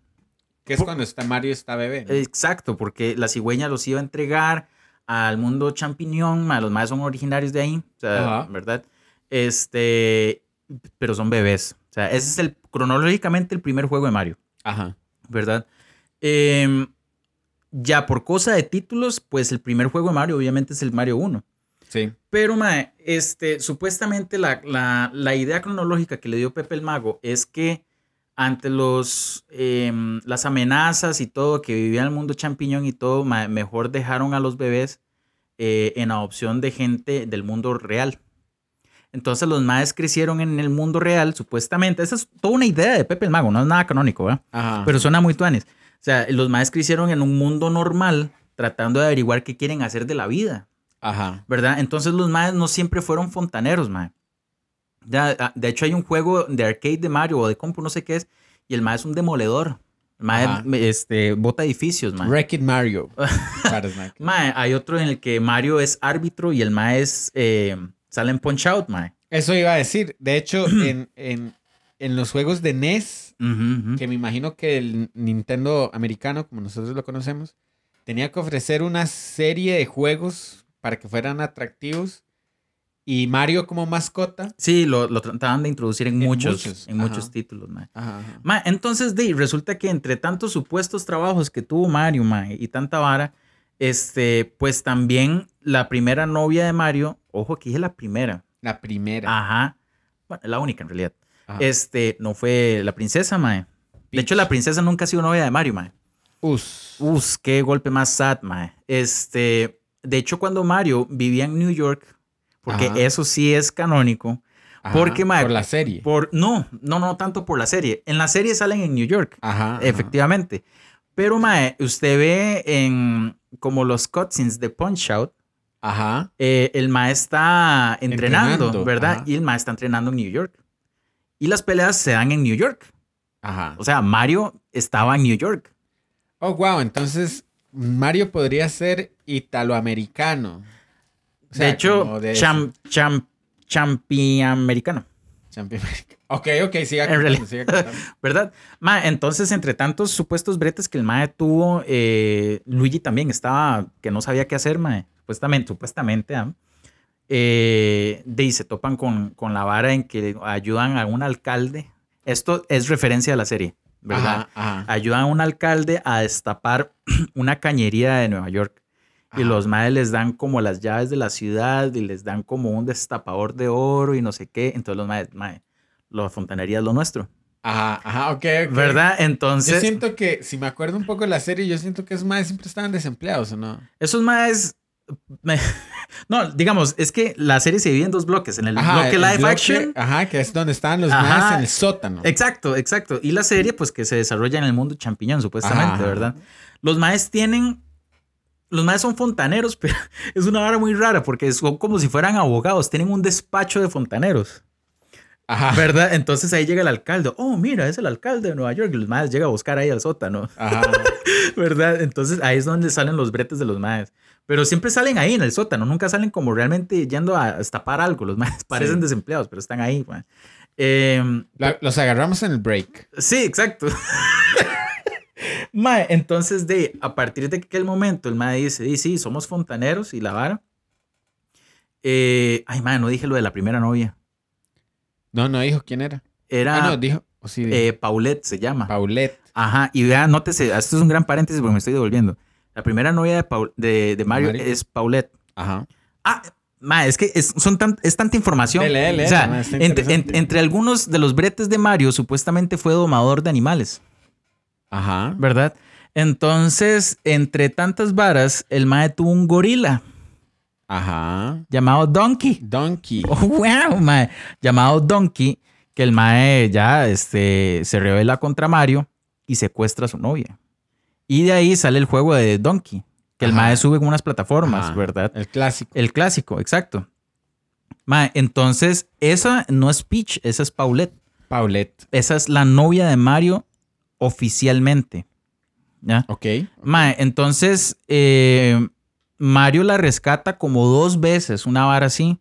Que es cuando está Mario está bebé. ¿no? Exacto, porque la cigüeña los iba a entregar al mundo champiñón, ma, los más son originarios de ahí, o sea. ¿verdad? Este, pero son bebés. O sea, ese es el cronológicamente el primer juego de Mario. Ajá. ¿verdad? Em, ya por cosa de títulos, pues el primer juego de Mario obviamente es el Mario 1. Sí. Pero, mae, este, supuestamente la, la- la idea cronológica que le dio Pepe el Mago es que ante los, em, las amenazas y todo que vivía en el mundo champiñón y todo, mae, mejor dejaron a los bebés eh, en adopción de gente del mundo real. Entonces los maes crecieron en el mundo real, supuestamente. Esa es toda una idea de Pepe el Mago, no es nada canónico, ¿verdad? Ajá. Pero suena muy tuanes. sea, los maes crecieron en un mundo normal tratando de averiguar qué quieren hacer de la vida, Ajá. ¿verdad? Entonces los maes no siempre fueron fontaneros, mae. Ya, ah, de hecho hay un juego de arcade de Mario o de compu, no sé qué es, y el mae es un demoledor. El mae Ajá. este, bota edificios, mae. Wreck It Mario. Mae, hay otro en el que Mario es árbitro y el mae es, eh, sale en Punch Out, mae. Eso iba a decir. De hecho, en, en, en los juegos de NES, que me imagino que el Nintendo americano, como nosotros lo conocemos, tenía que ofrecer una serie de juegos para que fueran atractivos. Y Mario como mascota. Sí, lo, lo trataban de introducir en, En muchos, muchos, en ajá. muchos títulos, mae. Ajá, ajá. Ma, entonces, de, resulta que entre tantos supuestos trabajos que tuvo Mario, ma, y tanta vara, este, pues también la primera novia de Mario, ojo que dije la primera, La primera. ajá, bueno, la única en realidad, Ajá. este, no fue la princesa, mae. De hecho, la princesa nunca ha sido novia de Mario, mae. Us. Uf, qué golpe más sad, mae. Este, de hecho, cuando Mario vivía en New York, porque Ajá. eso sí es canónico, Ajá, porque, mae, Por la serie. por, no, no, no tanto por la serie. En la serie salen en New York. Ajá. ajá. Efectivamente. Pero, Mae, usted ve en como los cutscenes de Punch Out, Ajá. eh, el Mae está entrenando, Entrenando, ¿verdad? ajá. Y el Mae está entrenando en New York. Y las peleas se dan en New York. Ajá. O sea, Mario estaba en New York. Oh, wow. Entonces, Mario podría ser italoamericano. O sea, de hecho, de cham, cham, champiamericano, Champion America. Ok, ok, siga En contando, realidad. siga contando. ¿verdad? Mae, entonces, entre tantos supuestos bretes que el Mae tuvo, eh, Luigi también estaba que no sabía qué hacer, Mae. Supuestamente, supuestamente, ¿ah? eh, de ahí se topan con, con la vara en que ayudan a un alcalde. Esto es referencia a la serie, ¿verdad? Ajá, ajá. Ayudan a un alcalde a destapar una cañería de Nueva York. Y los maes les dan como las llaves de la ciudad y les dan como un destapador de oro y no sé qué. Entonces los maes, mae, la fontanería es lo nuestro. Ajá, ajá, ok, ok. ¿Verdad? Yo Entonces, siento que, si me acuerdo un poco de la serie, yo siento que esos más siempre estaban desempleados, ¿o no? esos maes... me- no, digamos, es que la serie se divide en dos bloques. En el Ajá, bloque el live bloque- action. Ajá, que es donde estaban los Ajá. más en el sótano. Exacto, exacto. Y la serie, pues, que se desarrolla en el mundo champiñón, supuestamente, Ajá. ¿verdad? Los maes tienen... Los maes son fontaneros, pero es una vara muy rara porque son como si fueran abogados. Tienen un despacho de fontaneros. Ajá. ¿Verdad? Entonces ahí llega el alcalde. Oh, mira, es el alcalde de Nueva York. Y los maes llega a buscar ahí al sótano. Ajá. ¿Verdad? Entonces ahí es donde salen los bretes de los maes. Pero siempre salen ahí en el sótano. Nunca salen como realmente yendo a destapar algo. Los maes parecen Sí. desempleados, pero están ahí. La- los agarramos en el break. sí, exacto. mae, entonces de a partir de aquel momento el mae dice, sí, sí, somos fontaneros y la vara. Eh, ay, mae, no dije lo de la primera novia. No, no dijo quién era. Era Ah, no, dijo. sí, dijo. eh, Paulette, se llama. Paulette. Ajá, y vean, nótese, esto es un gran paréntesis porque me estoy devolviendo. La primera novia de, Paul- de, de Mario, Mario. es Paulette. Ajá. Ah, ma, es que es, son tan, es tanta información. Dele, dele, o sea, ma, entre, en- entre algunos de los bretes de Mario, supuestamente fue domador de animales, Ajá. ¿verdad? Entonces, entre tantas varas, el mae tuvo un gorila Ajá. llamado Donkey. Donkey. Oh, wow, mae. Llamado Donkey, que el mae ya este, se revela contra Mario y secuestra a su novia. Y de ahí sale el juego de Donkey, que el Ajá. mae sube con unas plataformas, Ajá. ¿verdad? El clásico. El clásico, exacto. Mae, entonces, esa no es Peach, esa es Paulette. Paulette. Esa es la novia de Mario oficialmente. ¿Ya? Ok. Mae, entonces, eh, Mario la rescata como dos veces, una vara así.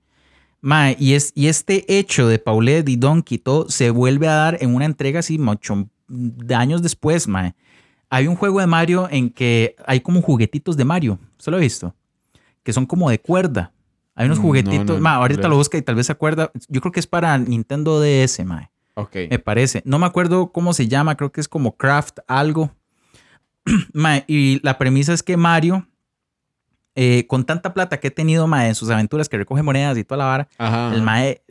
Mae, y, es, y este hecho de Paulette y Donkey y todo se vuelve a dar en una entrega así mucho de años después, mae. Hay un juego de Mario en que hay como juguetitos de Mario. ¿Se lo he visto? Que son como de cuerda. Hay unos Mm, juguetitos. no, no, mae, ahorita no. lo busca y tal vez se acuerda. Yo creo que es para Nintendo DS, mae. Ok. Me parece. No me acuerdo cómo se llama, creo que es como Craft algo. Mae, y la premisa es que Mario, eh, con tanta plata que ha tenido mae, en sus aventuras, que recoge monedas y toda la vara, Ajá. el Mae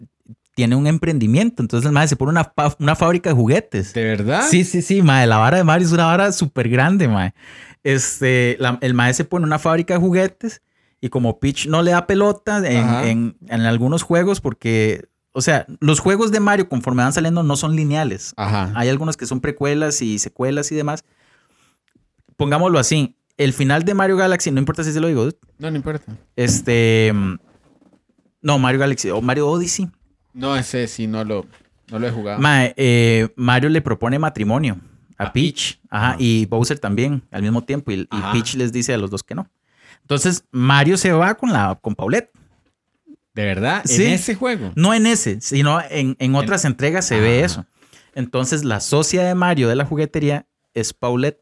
tiene un emprendimiento. Entonces el Mae se pone una, una fábrica de juguetes. ¿De verdad? Sí, sí, sí, Mae. La vara de Mario es una vara súper grande, Mae. Este, la- el Mae se pone una fábrica de juguetes y como Peach no le da pelota en, en- en algunos juegos porque, o sea, los juegos de Mario conforme van saliendo no son lineales. Ajá. Hay algunos que son precuelas y secuelas y demás. pongámoslo así. El final de Mario Galaxy, no importa si se lo digo, No, no importa. este. mm, No, Mario Galaxy o Mario Odyssey. No, ese sí no lo, no lo he jugado. Mae, eh, Mario le propone matrimonio a, A Peach. Ajá, Ajá. y Bowser también al mismo tiempo. Y. Peach les dice a los dos que no. Entonces, Mario se va con, la, con Paulette. ¿De verdad? Sí. ¿En ese juego? No en ese, sino en, en otras entregas se ve Ajá. eso. Entonces, la socia de Mario de la juguetería es Paulette.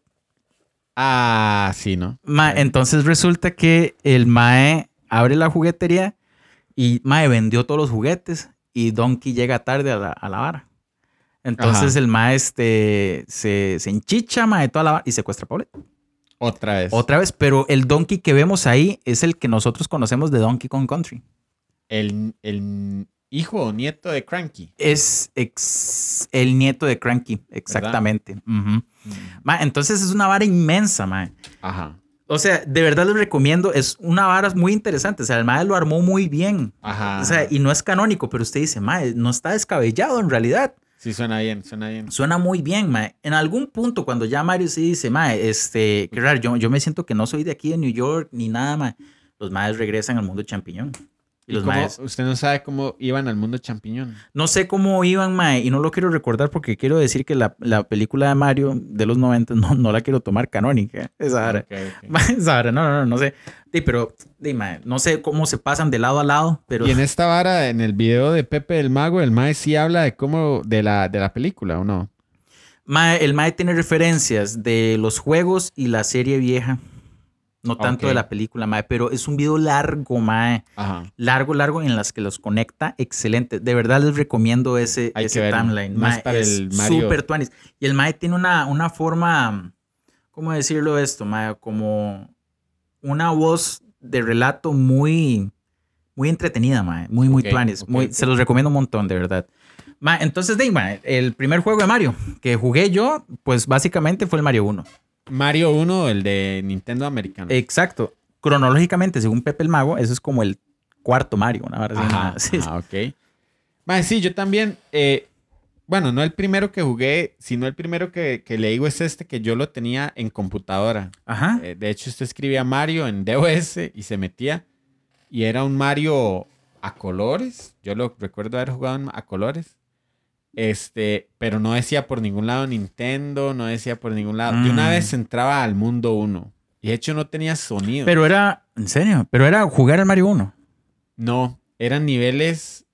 Ah, sí, ¿no? Ma- entonces resulta que el Mae abre la juguetería y Mae vendió todos los juguetes y Donkey llega tarde a la, a la vara. Entonces Ajá. el Mae este, se, se enchicha Mae toda la vara y secuestra a Paulette. Otra vez. Otra vez, pero el Donkey que vemos ahí es el que nosotros conocemos de Donkey Kong Country. El, el hijo o nieto de Cranky. Es ex- el nieto de Cranky, exactamente. Ujú. Ma, entonces es una vara inmensa, Mae. Ajá. O sea, de verdad les recomiendo, es una vara muy interesante. O sea, el Mae lo armó muy bien. Ajá. O sea, y no es canónico, pero usted dice, mae, no está descabellado en realidad. Sí, suena bien, suena bien. Suena muy bien, mae. En algún punto, cuando ya Mario sí dice, mae, este, qué raro, yo, yo me siento que no soy de aquí de New York ni nada, mae. Los maes regresan al mundo champiñón. Y ¿Y los cómo- maes, Usted no sabe cómo iban al mundo champiñón. no sé cómo iban, mae, y no lo quiero recordar porque quiero decir que la, la película de Mario de los 90 no, no la quiero tomar canónica. Esa vara. Ok, ok. Mae, esa vara, no, no, no, no sé. Sí, pero, sí, mae, no sé cómo se pasan de lado a lado, pero... Y en esta vara, en el video de Pepe del Mago, el Mae sí habla de cómo, de la, de la película, ¿o no? Mae, el Mae tiene referencias de los juegos y la serie vieja. No tanto de la película, Mae, pero es un video largo, Mae. Ajá. Largo, largo, en las que los conecta. Excelente. De verdad les recomiendo ese, Hay ese timeline. Más Mae, para es el Mario. Súper tuanis. Y el Mae tiene una, una forma, ¿cómo decirlo esto, Mae? Como una voz de relato muy, muy entretenida, Mae. Muy, muy Ok, tuanis. ok, Muy. Se los recomiendo un montón, de verdad. Ma, entonces, de, ma, el primer juego de Mario que jugué yo, pues básicamente fue el Mario 1. Mario 1, el de Nintendo americano. Exacto. Cronológicamente, según Pepe el Mago, eso es como el cuarto Mario, una Ajá, ma. Sí, ajá, ok. Mae, sí, yo también. eh, bueno, no el primero que jugué, sino el primero que, que le digo es este que yo lo tenía en computadora. Ajá. Eh, de hecho, usted escribía Mario en DOS y se metía. Y era un Mario a colores. Yo lo recuerdo haber jugado a colores. Este, pero no decía por ningún lado Nintendo, no decía por ningún lado. Yo una Mm. vez entraba al mundo 1 y de hecho no tenía sonido. Pero era, en serio, pero era jugar el Mario 1. No, eran niveles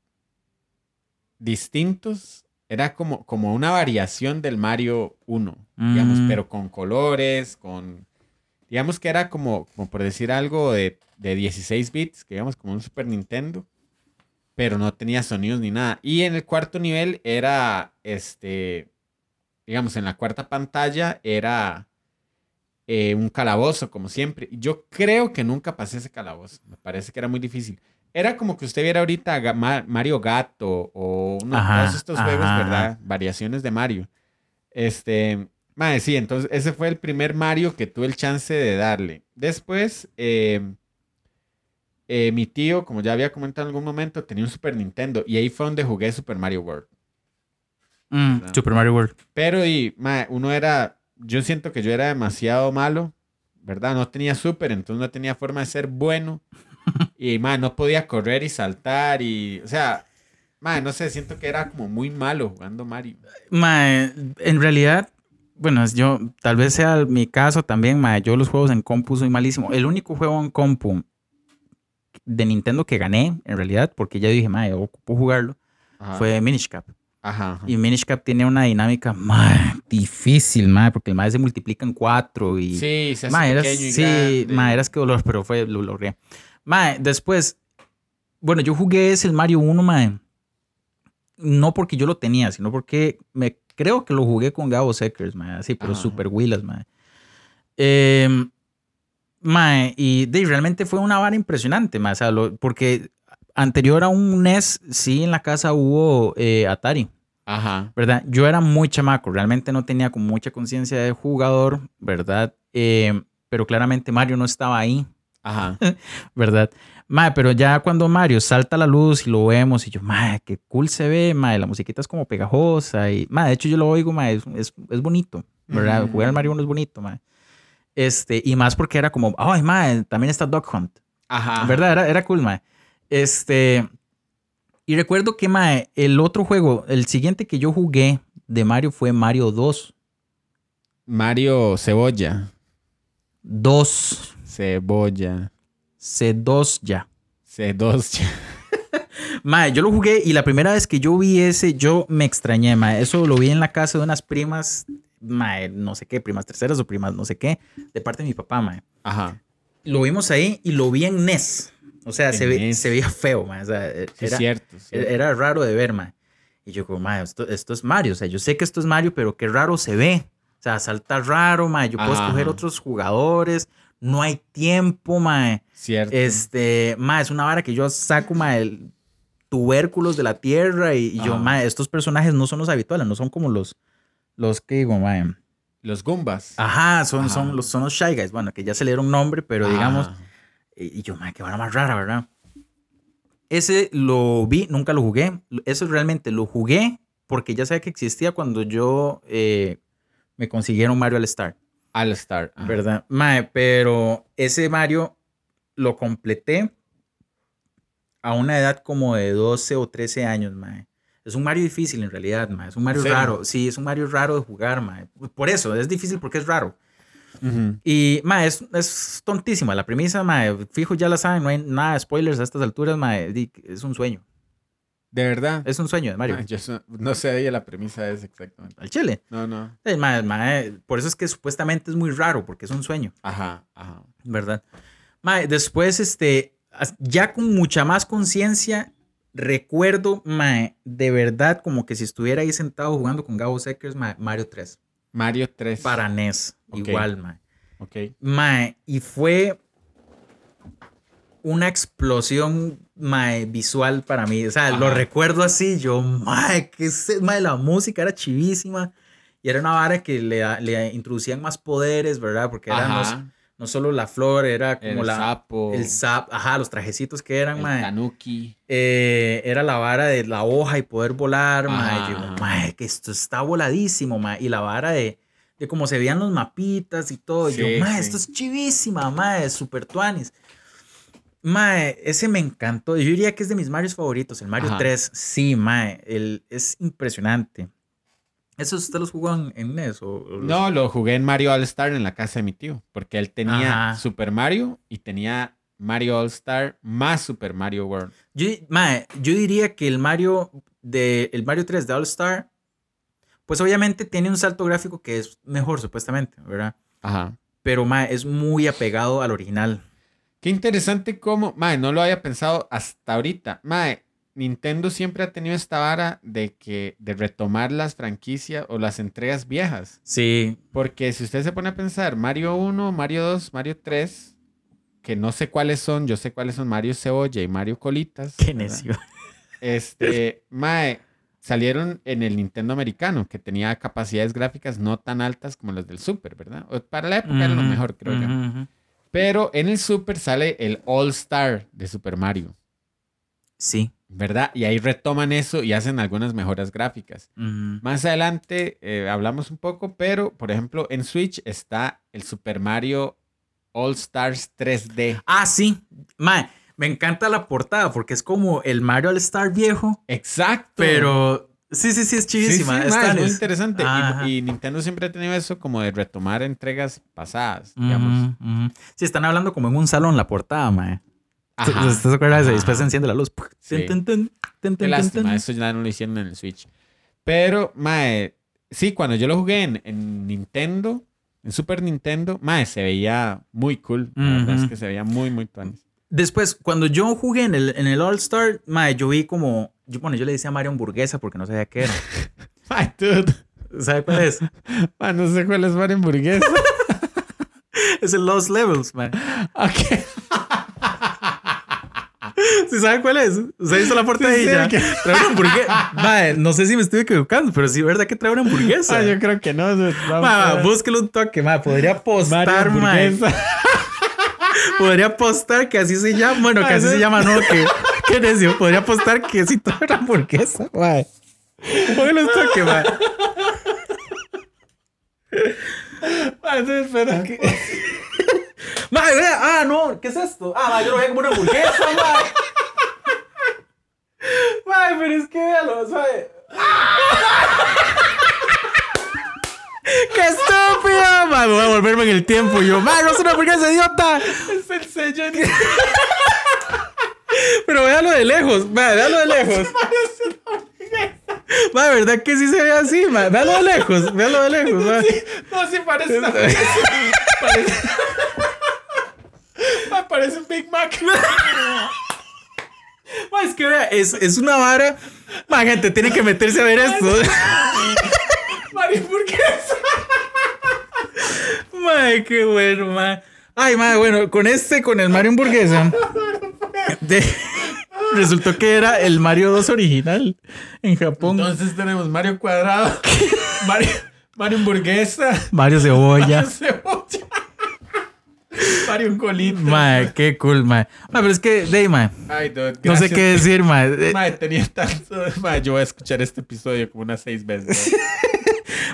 distintos. Era como, como una variación del Mario 1, digamos, Mm. pero con colores, con... Digamos que era como, como por decir algo de, de 16 bits, que digamos como un Super Nintendo, pero no tenía sonidos ni nada. Y en el cuarto nivel era, este, digamos, en la cuarta pantalla era eh, un calabozo, como siempre. Yo creo que nunca pasé ese calabozo. Me parece que era muy difícil. Era como que usted viera ahorita Mario Gato o uno, Ajá, todos estos juegos, ¿verdad? Variaciones de Mario. Este, madre, sí, entonces ese fue el primer Mario que tuve el chance de darle. Después, eh, eh, mi tío, como ya había comentado en algún momento, tenía un Super Nintendo y ahí fue donde jugué Super Mario World. Mm. Super Mario World. Pero y, mae, uno era, yo siento que yo era demasiado malo, ¿verdad? No tenía super, entonces no tenía forma de ser bueno. Y, mae, no podía correr y saltar y, o sea, mae, no sé, siento que era como muy malo jugando Mario. Mae, en realidad, bueno, yo, tal vez sea mi caso también, mae, yo los juegos en compu soy malísimo. El único juego en compu de Nintendo que gané, en realidad, porque ya dije, mae, ocupo jugarlo, Ajá. fue Minish Cap. Ajá. ajá. Y Minish Cap tiene una dinámica mae, difícil, mae, porque el mae se multiplica en cuatro y... Sí, se hace eras- pequeño y sí, grande. eras que dolor, pero fue, lo logré. Mae, después, bueno, yo jugué ese el Mario 1, mae. No porque yo lo tenía, sino porque me creo que lo jugué con Gabo Seckers, mae, así, pero super Willas, mae. Em, mae, y de, realmente fue una vara impresionante, mae, o sea, lo- porque anterior a un NES, sí, en la casa hubo eh, Atari. Ajá. ¿verdad? Yo era muy chamaco, realmente no tenía como mucha conciencia de jugador, ¿verdad? Eh, pero claramente Mario no estaba ahí, Ajá. ¿verdad? Mae, pero ya cuando Mario salta a la luz y lo vemos y yo, mae, qué cool se ve, mae, la musiquita es como pegajosa y, mae, de hecho yo lo oigo, mae, es, es, es bonito, ¿verdad? Ujú. Jugar al Mario 1 es bonito, mae. Este, y más porque era como, ay, mae, también está Dog Hunt. Ajá. ¿Verdad? Era, era cool, mae. Este. Y recuerdo que, mae, el otro juego, el siguiente que yo jugué de Mario fue Mario 2. Mario Cebolla. 2. Cebolla. C2 ya. C2. Mae, yo lo jugué y la primera vez que yo vi ese, yo me extrañé, mae. Eso lo vi en la casa de unas primas, mae, no sé qué, primas terceras o primas no sé qué, de parte de mi papá, mae. Ajá. Lo vimos ahí y lo vi en NES. O sea, se, ve- se veía feo, mae. O sea, Sí, era, es cierto. sí. era raro de ver, mae. Y yo como, mae, esto, esto es Mario. O sea, yo sé que esto es Mario, pero qué raro se ve. O sea, salta raro, mae. Yo puedo Ajá, escoger otros jugadores. No hay tiempo, mae. Cierto. Este, ma, es una vara que yo saco, ma, el tubérculos de la tierra y, y yo, Ajá. ma, estos personajes no son los habituales, no son como los, los que digo, ma. Los Goombas. Ajá, son, Ajá. son, los, son los Shy Guys, bueno, que ya se le dieron nombre, pero digamos, Ajá. y, y yo, ma, qué vara más rara, ¿verdad? Ese lo vi, nunca lo jugué, eso realmente lo jugué porque ya sabía que existía cuando yo eh, me consiguieron Mario All Star. All Star. ajá. ¿Verdad? Mae, pero ese Mario lo completé a una edad como de 12 o 13 años, mae. Es un Mario difícil en realidad, mae. Es un Mario ¿En serio? raro. Sí, es un Mario raro de jugar, mae. Por eso, es difícil porque es raro. Ujú. Y, mae, es, es tontísima. La premisa, mae, fijo, ya la saben, no hay nada de spoilers a estas alturas, di- Es un sueño. De verdad. Es un sueño de Mario. Ah, yo so- no sé la premisa es exactamente. Al chile. No, no. Eh, mae, mae, por eso es que supuestamente es muy raro, porque es un sueño. Ajá, ajá. ¿verdad? Mae, después, este, ya con mucha más conciencia, recuerdo, mae, de verdad, como que si estuviera ahí sentado jugando con Gabo Seckers, mae, Mario 3, Mario 3. para NES, igual, mae. Ok. Mae, y fue una explosión, mae, visual para mí, o sea, lo recuerdo así, yo, mae, que mae, la música era chivísima, y era una vara que le, le introducían más poderes, ¿verdad? Porque eran los-. No solo la flor, era como El la... sapo. El sap, ajá, los trajecitos que eran, el mae. tanuki. Eh, era la vara de la hoja y poder volar, mae. Yo, mae, que esto está voladísimo, mae. Y la vara de, de cómo se veían los mapitas y todo. Sí, yo, mae, sí. esto es chivísima, mae, super tuanis. Mae, ese me encantó. Yo diría que es de mis Marios favoritos, el Mario Ajá. 3. Sí, mae, el, es impresionante. ¿Esos usted los jugó en, en NES? O, o los- No, lo jugué en Mario All Star en la casa de mi tío. Porque él tenía Ajá. Super Mario y tenía Mario All Star más Super Mario World. Yo, mae, yo diría que el Mario de el Mario 3 de All Star, pues obviamente tiene un salto gráfico que es mejor, supuestamente, ¿verdad? Ajá. Pero mae, es muy apegado al original. Qué interesante cómo, mae, no lo había pensado hasta ahorita. Mae, Nintendo siempre ha tenido esta vara de que de retomar las franquicias o las entregas viejas. Sí. Porque si usted se pone a pensar, Mario 1, Mario 2, Mario 3, que no sé cuáles son, yo sé cuáles son Mario Cebolla y Mario Colitas. Qué ¿verdad? necio. Este, mae, salieron en el Nintendo americano, que tenía capacidades gráficas no tan altas como las del Super, ¿verdad? O para la época era lo mejor, creo yo. Pero en el Super sale el All Star de Super Mario, Sí. ¿Verdad? Y ahí retoman eso y hacen algunas mejoras gráficas. Más adelante eh, hablamos un poco, pero por ejemplo en Switch está el Super Mario All Stars 3D. Ah, sí. Mae, me encanta la portada porque es como el Mario All Star viejo, Exacto. pero sí, sí, sí, es Sí, sí, es muy es- interesante. Y- Nintendo siempre ha tenido eso como de retomar entregas pasadas, digamos. Sí, están hablando como en un salón la portada, mae. Ajá. ¿Usted se acuerda de eso? Y Ajá. Después se enciende la luz. Sí. Tun, tun, tun, Qué lástima, eso ya no lo hicieron en el Switch. Pero, mae, sí, cuando yo lo jugué en, en Nintendo, en Super Nintendo, mae, se veía muy cool. La verdad es que se veía muy, muy tuanis. Después, cuando yo jugué en el, en el All Star, mae, yo vi como. Yo, bueno, yo le decía Mario hamburguesa porque no sabía qué era. Ay, dude. ¿Sabe cuál es? Ah, no sé cuál es Mario Hamburguesa. Es el Lost Levels, man. ok. ¿Sí sabe cuál es? ¿Usted hizo la? Sí, sí, Trae una hamburguesa. No sé si me estoy equivocando, pero sí, ¿verdad que trae una hamburguesa? Ah, yo creo que no. Ma, búsquelo un toque, ma. Podría apostar, ma. Podría apostar que así se llama. Bueno, que Ah, así ¿sí? se llama, no, que. ¿Qué necio? Podría apostar que sí trae una hamburguesa, ma. Póngale un toque, ma. Sí, espera. Mae, vea, ah, no, ¿qué es esto? Ah, mae, yo lo veo como una hamburguesa, mae. Mae, pero es que véalo, ¿sabe? ¡Qué estúpido! Mae, voy a volverme en el tiempo. Y yo, mae, no es una hamburguesa, idiota. Es el sello. Pero véalo de lejos, mae, véalo de lejos. Mae, ¿verdad que sí se ve así, mae? Véalo de lejos, véalo de lejos, mae. No, sí parece una parece, un Big Mac. Mae, es que vea, es, es una vara. Mae, gente, tienen que meterse a ver esto. Mario Hamburguesa. Mae, qué bueno, mae. Ay, mae, bueno, con este, con el Mario Hamburguesa, de- resultó que era el Mario 2 original en Japón. Entonces tenemos Mario Cuadrado, Mario, Mario Hamburguesa, Mario Cebolla. Mario Cebolla, Mario Colito. Mae, qué cool, mae. Mae, pero es que, dey, mae, Ay, dude, no sé qué decir, mae. Mae, tenía tanto. Mae, yo voy a escuchar este episodio como unas seis veces.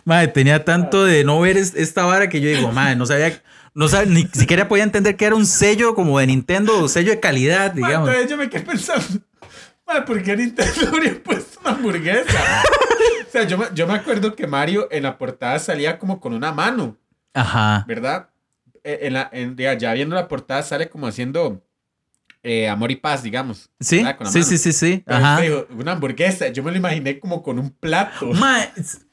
Mae, tenía tanto de no ver es- esta vara que yo digo, mae, no sabía, no sabía, ni siquiera podía entender que era un sello como de Nintendo, un sello de calidad, digamos. entonces yo me quedé pensando. Mae, ¿por qué Nintendo habría puesto una hamburguesa? o sea, yo me, yo me acuerdo que Mario en la portada salía como con una mano, Ajá. ¿verdad? Eh, En la, en- ya, viendo la portada sale como haciendo eh, amor y paz, digamos. Sí, sí, sí, sí, sí. Pero Ajá. dijo, una hamburguesa. Yo me lo imaginé como con un plato. Es-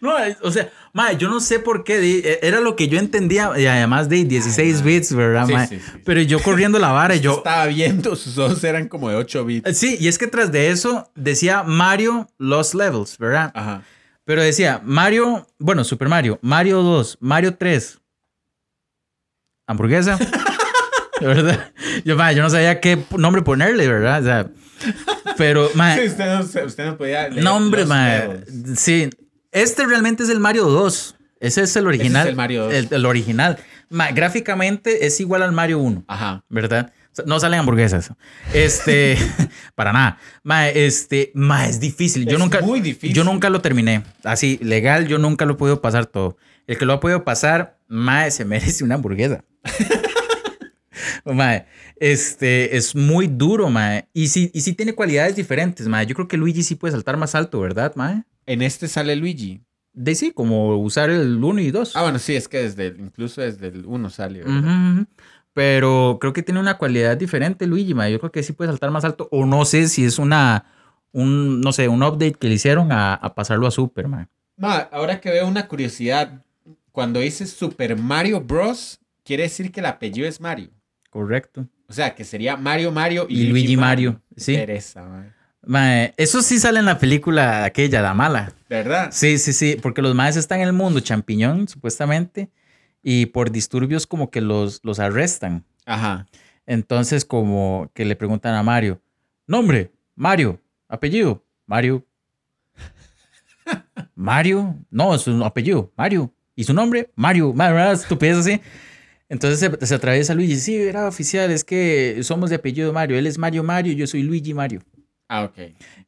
no, o sea, mae, yo no sé por qué, eh, era lo que yo entendía, y además de 16 bits, ¿verdad, Sí, mae? sí. Pero yo corriendo la vara, y Yo yo... estaba viendo, sus ojos eran como de 8 bits. Sí, y es que tras de eso decía Mario Lost Levels, ¿verdad? Ajá. Pero decía Mario, bueno, Super Mario, Mario 2, Mario 3, hamburguesa, ¿verdad? Yo, mae, yo no sabía qué nombre ponerle, ¿verdad? O sea, pero, mae, Sí, usted no, usted no podía leer no, hombre, levels. sí, este realmente es el Mario 2, ese es el original. el Mario 2. El, el original. Mae, gráficamente es igual al Mario 1. Ajá. ¿verdad? No salen hamburguesas. Este, para nada. Ma, este, ma, es difícil. Yo Es nunca, muy difícil. Yo nunca lo terminé. Así, legal, yo nunca lo he podido pasar todo. El que lo ha podido pasar, ma, se merece una hamburguesa. Ma, este, es muy duro, ma. Y sí, y sí tiene cualidades diferentes, ma. Yo creo que Luigi sí puede saltar más alto, ¿verdad, ma? En este sale Luigi. De sí, como usar el 1 y 2. Ah, bueno, sí, es que desde el- incluso desde el 1 sale. ¿verdad? Pero creo que tiene una cualidad diferente, Luigi, ma. Yo creo que sí puede saltar más alto. O no sé si es una, un, no sé, un update que le hicieron a, a pasarlo a Super, ma. Ma, ahora que veo una curiosidad, cuando dices Super Mario Bros, quiere decir que el apellido es Mario. Correcto. O sea, que sería Mario Mario y, Y Luigi Mario, sí. Pereza, ma. Ma, eso sí sale en la película aquella, la mala. ¿Verdad? Sí, sí, sí, porque los maes están en el mundo champiñón, supuestamente, y por disturbios como que los, los arrestan. Ajá. Entonces, como que le preguntan a Mario, nombre, Mario, apellido, Mario. Mario, no, su apellido, Mario. ¿Y su nombre? Mario, Mario, estupidez así. Entonces se, se atraviesa Luigi, sí, era oficial, es que somos de apellido Mario, él es Mario Mario, yo soy Luigi Mario. Ah, ok.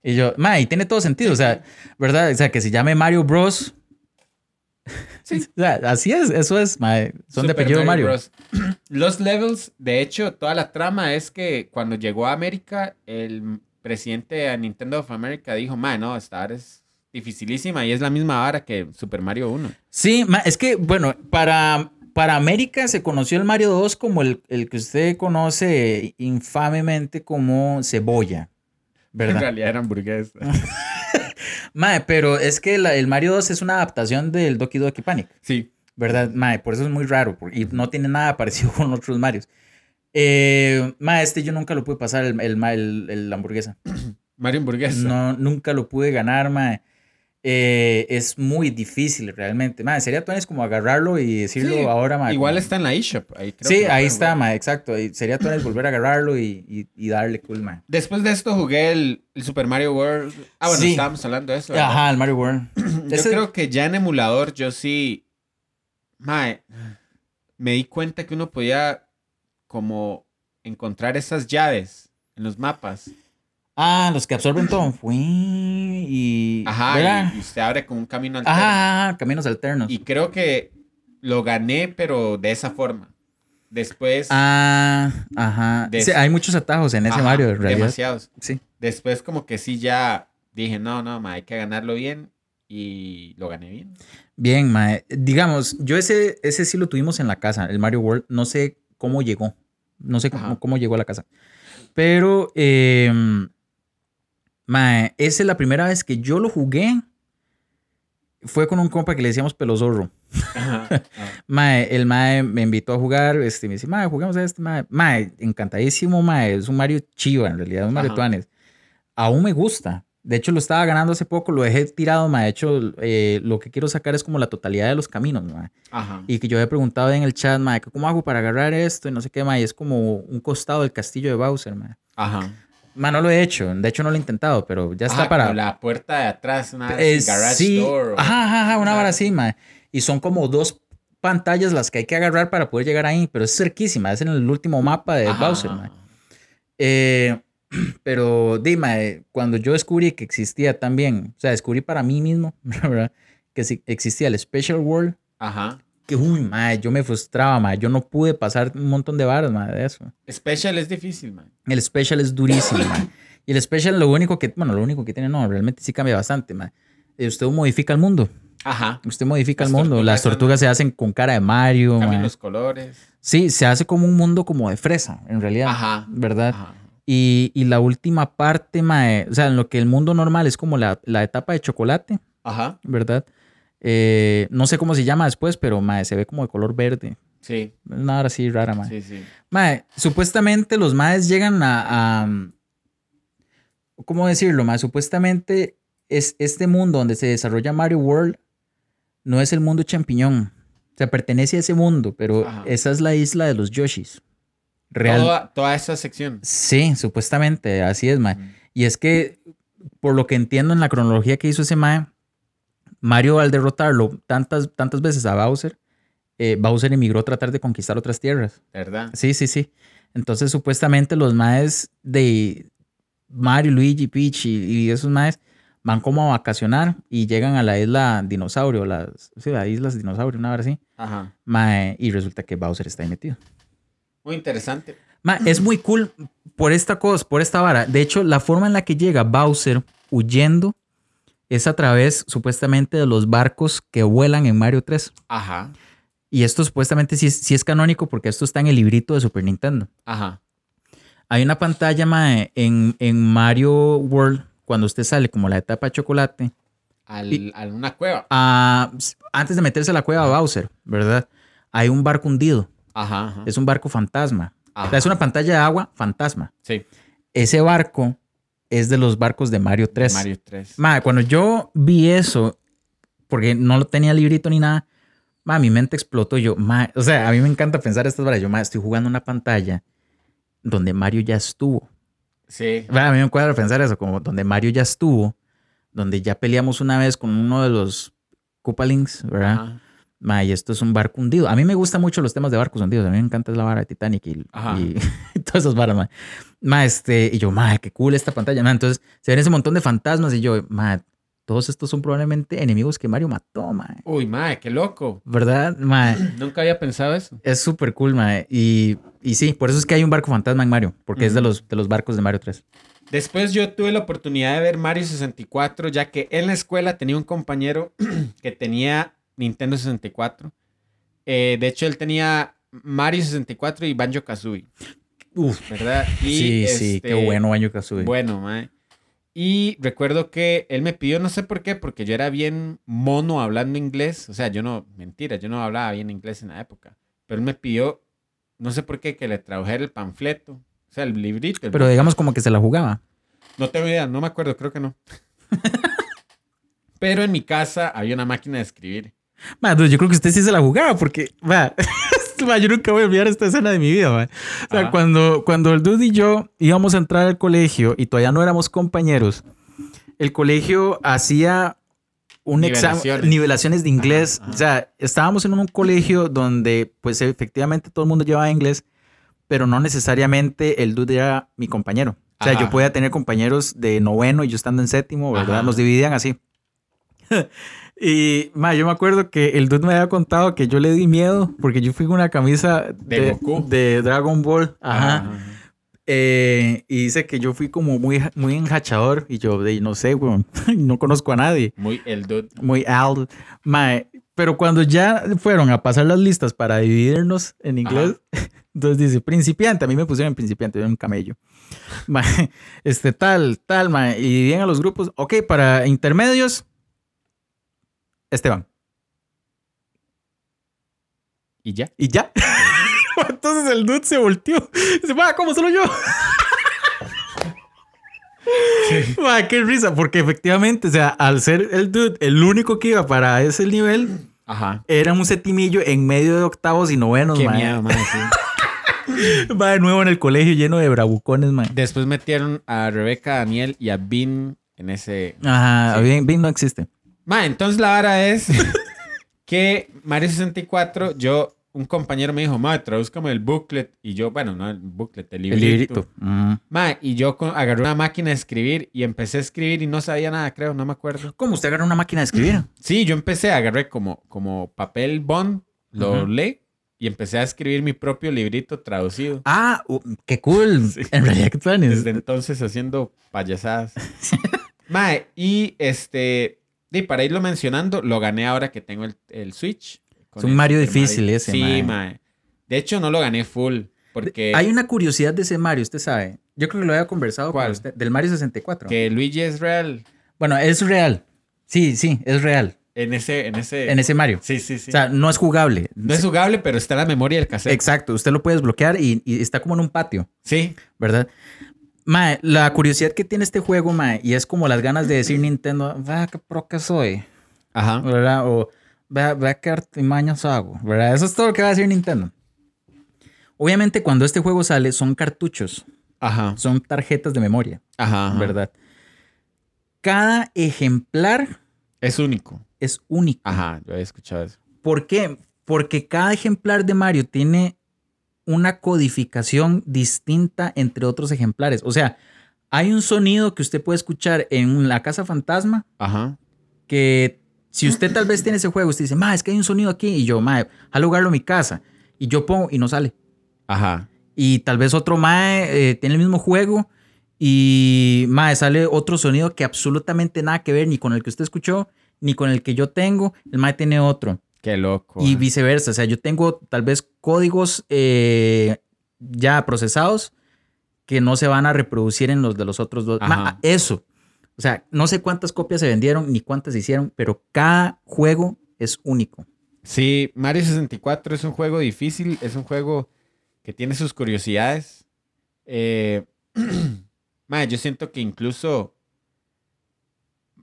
Y yo, ma, y tiene todo sentido, o sea, ¿verdad? O sea, que se llame Mario Bros. Sí. O sea, así es, eso es, ma, son de Super apellido Mario. Bros. Los levels, de hecho, toda la trama es que cuando llegó a América, el presidente de Nintendo of America dijo, ma, no, esta vara es dificilísima y es la misma vara que Super Mario 1. Sí, ma, es que, bueno, para, para América se conoció el Mario 2 como el, el que usted conoce infamemente como cebolla, En ¿verdad? realidad era hamburguesa. Mae, pero es que la- el Mario 2 es una adaptación del Doki Doki Panic, Sí. ¿verdad? Mae, por eso es muy raro por- y no tiene nada parecido con otros Marios. Eh, mae, este yo nunca lo pude pasar, el, el, el- hamburguesa. Mario hamburguesa. No, nunca lo pude ganar, mae. Eh, es muy difícil realmente. Mae, sería Tones como agarrarlo y decirlo Sí, ahora. Igual está en la eShop. Ahí creo Sí, ahí está, mae, exacto. Y sería Tones volver a agarrarlo y, y- y darle cool. Después de esto jugué el, el Super Mario World. Ah, bueno, Sí. estábamos hablando de eso. ¿verdad? Ajá, el Mario World. Yo Ese- creo que ya en emulador yo sí. Mae, me di cuenta que uno podía como encontrar esas llaves en los mapas. Ah, los que absorben todo. Fui y. Ajá, y, y usted abre como un camino alterno. Ajá, caminos alternos. Y creo que lo gané, pero de esa forma. Después. Ah, ajá. Sí, hay muchos atajos en ese ajá, Mario, en realidad. Demasiados. Sí. Después, como que sí, ya dije, no, no, ma, hay que ganarlo bien. Y lo gané bien. Bien, mae. Digamos, yo ese, ese sí lo tuvimos en la casa, el Mario World. No sé cómo llegó. No sé cómo, cómo llegó a la casa. Pero, eh, mae, esa es la primera vez que yo lo jugué. Fue con un compa que le decíamos pelozorro. Ajá, ajá. Mae, el mae me invitó a jugar, este, me dice, mae, juguemos a este, mae. Mae, encantadísimo, mae, es un Mario chiva, en realidad, un Mario. Tuanes. Aún me gusta. De hecho, lo estaba ganando hace poco, lo dejé tirado, mae. De hecho, eh, lo que quiero sacar es como la totalidad de los caminos, mae. Ajá. Y que yo había preguntado en el chat, mae, que ¿cómo hago para agarrar esto? Y no sé qué, mae. y Es como un costado del castillo de Bowser, mae. Ajá. Mae, no lo he hecho. De hecho, no lo he intentado, pero ya está Ajá, para... como la puerta de atrás, una Eh, garage sí, door. o- ajá, ajá, ajá, una vara así, mae. Y son como dos pantallas las que hay que agarrar para poder llegar ahí, pero es cerquísima, es en el último mapa de Ajá, Bowser, ajá. Eh, pero dime, cuando yo descubrí que existía también, o sea, descubrí para mí mismo, ¿verdad? Que existía el Special World, Ajá. Que uy, mae, yo me frustraba, mae. Yo no pude pasar un montón de varas, mae, de eso. Special es difícil, man. El Special es durísimo, mae. Y el Special lo único que, bueno, lo único que tiene, no, realmente sí cambia bastante, mae. Eh, Usted modifica el mundo. Ajá. Usted modifica Las el mundo. tortugas Las son- tortugas se hacen con cara de Mario. Cambian mae. los colores. Sí, se hace como un mundo como de fresa, en realidad. Ajá. ¿Verdad? Ajá. Y, y la última parte, mae, o sea, en lo que el mundo normal es como la, la etapa de chocolate, Ajá. ¿verdad? Eh, no sé cómo se llama después, pero mae, se ve como de color verde. Sí. Una hora así rara, mae. Sí, sí. Mae, supuestamente los maes llegan a, a- ¿Cómo decirlo, mae? Supuestamente es este mundo donde se desarrolla Mario World no es el mundo champiñón. O sea, pertenece a ese mundo, pero Ajá. esa es la isla de los Yoshis. Real. Toda, toda esa sección. Sí, supuestamente, así es, mae. Y es que, por lo que entiendo en la cronología que hizo ese mae, Mario al derrotarlo tantas, tantas veces a Bowser, eh, Bowser emigró a tratar de conquistar otras tierras. ¿Verdad? Sí, sí, sí. Entonces, supuestamente los maes de Mario, Luigi, Peach y, y esos maes van como a vacacionar y llegan a la isla dinosaurio, las, sí, las islas dinosaurio, una hora así. Ajá. Mae, y resulta que Bowser está ahí metido. Muy interesante. Ma, es muy cool por esta cosa, por esta vara. De hecho, la forma en la que llega Bowser huyendo es a través, supuestamente, de los barcos que vuelan en Mario 3. Ajá. Y esto supuestamente sí, es- sí es canónico porque esto está en el librito de Super Nintendo. Ajá. Hay una pantalla, mae, en, en Mario World, cuando usted sale como la etapa de chocolate, Al, Y- a una cueva. antes de meterse a la cueva Bowser, ¿verdad? Hay un barco hundido. Ajá. ajá. Es un barco fantasma. Ajá. es una pantalla de agua fantasma. Sí. Ese barco es de los barcos de Mario 3. Mario 3. Ma, cuando yo vi eso, porque no lo tenía librito ni nada, ma, mi mente explotó. Yo, ma, o sea, a mí me encanta pensar estas varas. Yo, ma, estoy jugando una pantalla donde Mario ya estuvo. Sí. Ma, a mí me cuadra pensar eso, como donde Mario ya estuvo, donde ya peleamos una vez con uno de los Koopalings, ¿verdad? Ajá. Ma, y esto es un barco hundido. A mí me gustan mucho los temas de barcos hundidos. A mí me encanta la vara de Titanic y, Ajá. y todas esas varas, ma. Ma, este, y yo, ma, qué cool esta pantalla, ma. Entonces, se ven ese montón de fantasmas y yo, ma, todos estos son probablemente enemigos que Mario mató, ma. Uy, mae, qué loco. ¿Verdad? Ma, Nunca había pensado eso. es súper cool, ma. Y, y sí, por eso es que hay un barco fantasma en Mario, porque es de los, de los barcos de Mario 3. Después yo tuve la oportunidad de ver Mario 64, ya que en la escuela tenía un compañero que tenía Nintendo 64. Eh, de hecho, él tenía Mario 64 y Banjo Kazooie, Uf, ¿verdad? Y, sí, sí, este, qué bueno Banjo Kazooie. Bueno, mae. Y recuerdo que él me pidió, no sé por qué, porque yo era bien mono hablando inglés. O sea, yo no, mentira, yo no hablaba bien inglés en la época. Pero él me pidió, no sé por qué, que le tradujera el panfleto. O sea, el librito. el Pero digamos como que se la jugaba. no tengo idea, no me acuerdo, creo que no. Pero en mi casa había una máquina de escribir. Ma, pues yo creo que usted sí se la jugaba porque, va, yo nunca voy a olvidar esta escena de mi vida, ma. O sea, Ajá. cuando, cuando el dude y yo íbamos a entrar al colegio y todavía no éramos compañeros, el colegio hacía un examen, Nivelaciones. de inglés. Ajá, ajá. O sea, estábamos en un colegio donde, pues, efectivamente todo el mundo llevaba inglés, pero no necesariamente el dude era mi compañero. O sea, yo podía tener compañeros de noveno y yo estando en séptimo, ¿verdad? Nos dividían así. y, ma, yo me acuerdo que el dude me había contado que yo le di miedo porque yo fui con una camisa De de, Goku. de Dragon Ball. Ajá. Ajá. Eh, y dice que yo fui como muy, muy enjachador y yo, de, no sé, weón, no conozco a nadie. Muy el dude. Muy al. Mae, pero cuando ya fueron a pasar las listas para dividirnos en inglés, entonces dice principiante. A mí me pusieron principiante, yo era un camello. Mae, este tal, tal, mae. Y dividían a los grupos. Ok, para intermedios, Esteban. Y ya. Y ya. Entonces el dude se volteó. Dice, va, ¿cómo solo yo? Ma, qué risa, porque efectivamente, o sea, al ser el dude el único que iba para ese nivel, Ajá. era un setimillo en medio de octavos y novenos, Qué ma. miedo, man. sí. Va de nuevo en el colegio lleno de bravucones, man. Después metieron a Rebeca, Daniel y a Vin en ese. Ajá, Sí. bien, bien no existe. Ma, entonces la vara es que Mario 64, yo, un compañero me dijo, ma, tradúzcame el booklet. Y yo, bueno, no el booklet, el El librito. librito. Mm. Ma, y yo con- agarré una máquina de escribir y empecé a escribir y no sabía nada, creo, no me acuerdo. ¿Cómo usted agarra una máquina de escribir? Sí, yo empecé, agarré como, como papel bond, lo Ujú. leí y empecé a escribir mi propio librito traducido. Ah, uh, qué cool. Sí. En realidad, ¿qué planes? Desde entonces haciendo payasadas. Mae, y este, y para irlo mencionando, lo gané ahora que tengo el, el Switch. Es un el Mario Super difícil ese, Sí, mae. mae. De hecho, no lo gané full. Porque Hay una curiosidad de ese Mario, usted sabe. Yo creo que lo había conversado ¿Cuál? con usted. Del Mario 64. que Luigi es real. Bueno, es real. Sí, sí, es real. En ese, en ese. En ese Mario. Sí, sí, sí. O sea, no es jugable. no es jugable, pero está en la memoria del cassette. Exacto, usted lo puede desbloquear y, y está como en un patio, Sí. ¿verdad? Mae, la curiosidad que tiene este juego, mae, y es como las ganas de decir Nintendo, vea qué pro que soy, Ajá. ¿verdad? O vea, vea qué artimañas hago, ¿verdad? Eso es todo lo que va a decir Nintendo. Obviamente, cuando este juego sale, son cartuchos, Ajá. son tarjetas de memoria, Ajá. ajá. ¿verdad? Cada ejemplar Es único. es único. Ajá, yo había escuchado eso. ¿Por qué? Porque cada ejemplar de Mario tiene una codificación distinta entre otros ejemplares. O sea, hay un sonido que usted puede escuchar en la casa fantasma Ajá. que si usted tal vez tiene ese juego, usted dice, ma, es que hay un sonido aquí y yo, ma, a jugarlo en mi casa. Y yo pongo y no sale. Ajá. Y tal vez otro mae eh, tiene el mismo juego y mae sale otro sonido que absolutamente nada que ver ni con el que usted escuchó ni con el que yo tengo. El mae tiene otro. Qué loco. Y ah. viceversa. O sea, yo tengo tal vez códigos eh, ya procesados que no se van a reproducir en los de los otros dos. Ajá. eso. O sea, no sé cuántas copias se vendieron ni cuántas se hicieron, pero cada juego es único. Sí, Mario 64 es un juego difícil, es un juego que tiene sus curiosidades. Eh, yo siento que incluso,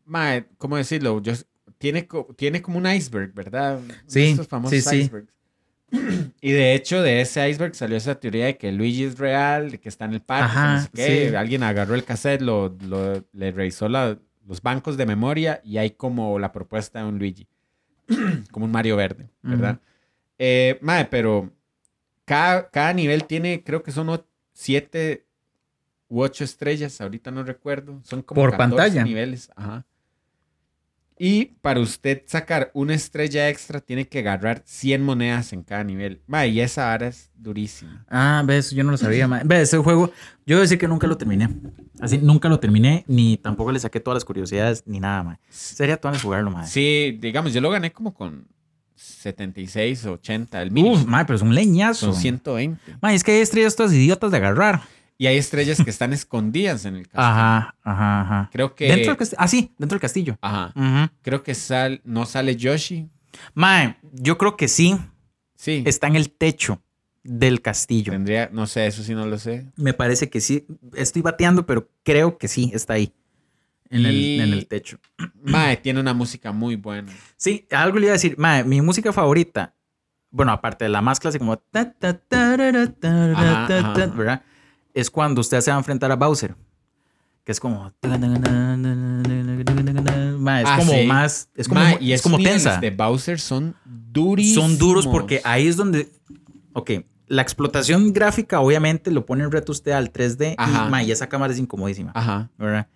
mae, ¿cómo decirlo? Yo, tiene, tiene como un iceberg, ¿verdad? Sí, famosos sí, sí. icebergs. Y de hecho, de ese iceberg salió esa teoría de que Luigi es real, de que está en el parque, que no Ajá, sé qué. sí. Alguien agarró el cassette, lo, lo- le revisó la- los bancos de memoria y hay como la propuesta de un Luigi. como un Mario verde, ¿verdad? Ujú. Eh, mae, pero cada, cada nivel tiene, creo que son siete u ocho estrellas, ahorita no recuerdo. Son como Por 14 pantalla. niveles. Ajá. Y para usted sacar una estrella extra, tiene que agarrar 100 monedas en cada nivel. Mae, y esa vara es durísima. Ah, ves, yo no lo sabía. ma. Ves, ese juego, yo voy a decir que nunca lo terminé. Así, nunca lo terminé, ni tampoco le saqué todas las curiosidades, ni nada, más. Sería todo jugarlo, más. Sí, digamos, yo lo gané como con 76, 80. El mini Uf, ma, pero es un leñazo. son 120. Ma, es que hay estrellas todas idiotas de agarrar. Y hay estrellas que están escondidas en el castillo. Ajá, ajá, ajá. Creo que. Dentro del castillo. Ah, sí, dentro del castillo. Ajá. Creo que sal, no sale Yoshi. Mae, yo creo que sí. Sí. Está en el techo del castillo. Tendría, no sé, eso sí no lo sé. Me parece que sí. Estoy bateando, pero creo que sí está ahí. En, Y- el, en el techo. Mae, tiene una música muy buena. Sí, algo le iba a decir. Mae, mi música favorita. Bueno, aparte de la más clásica, como. Ajá, ajá. ¿verdad? Es cuando usted se va a enfrentar a Bowser. Que es como. Mae, es Ah, como sí. más. Es como, Mae, y es como tensa. de Bowser son durísimos. Son duros porque ahí es donde. Ok, la explotación gráfica obviamente lo pone en reto usted al 3D Ajá. y, ma, y esa cámara es incomodísima, Ajá. ¿verdad?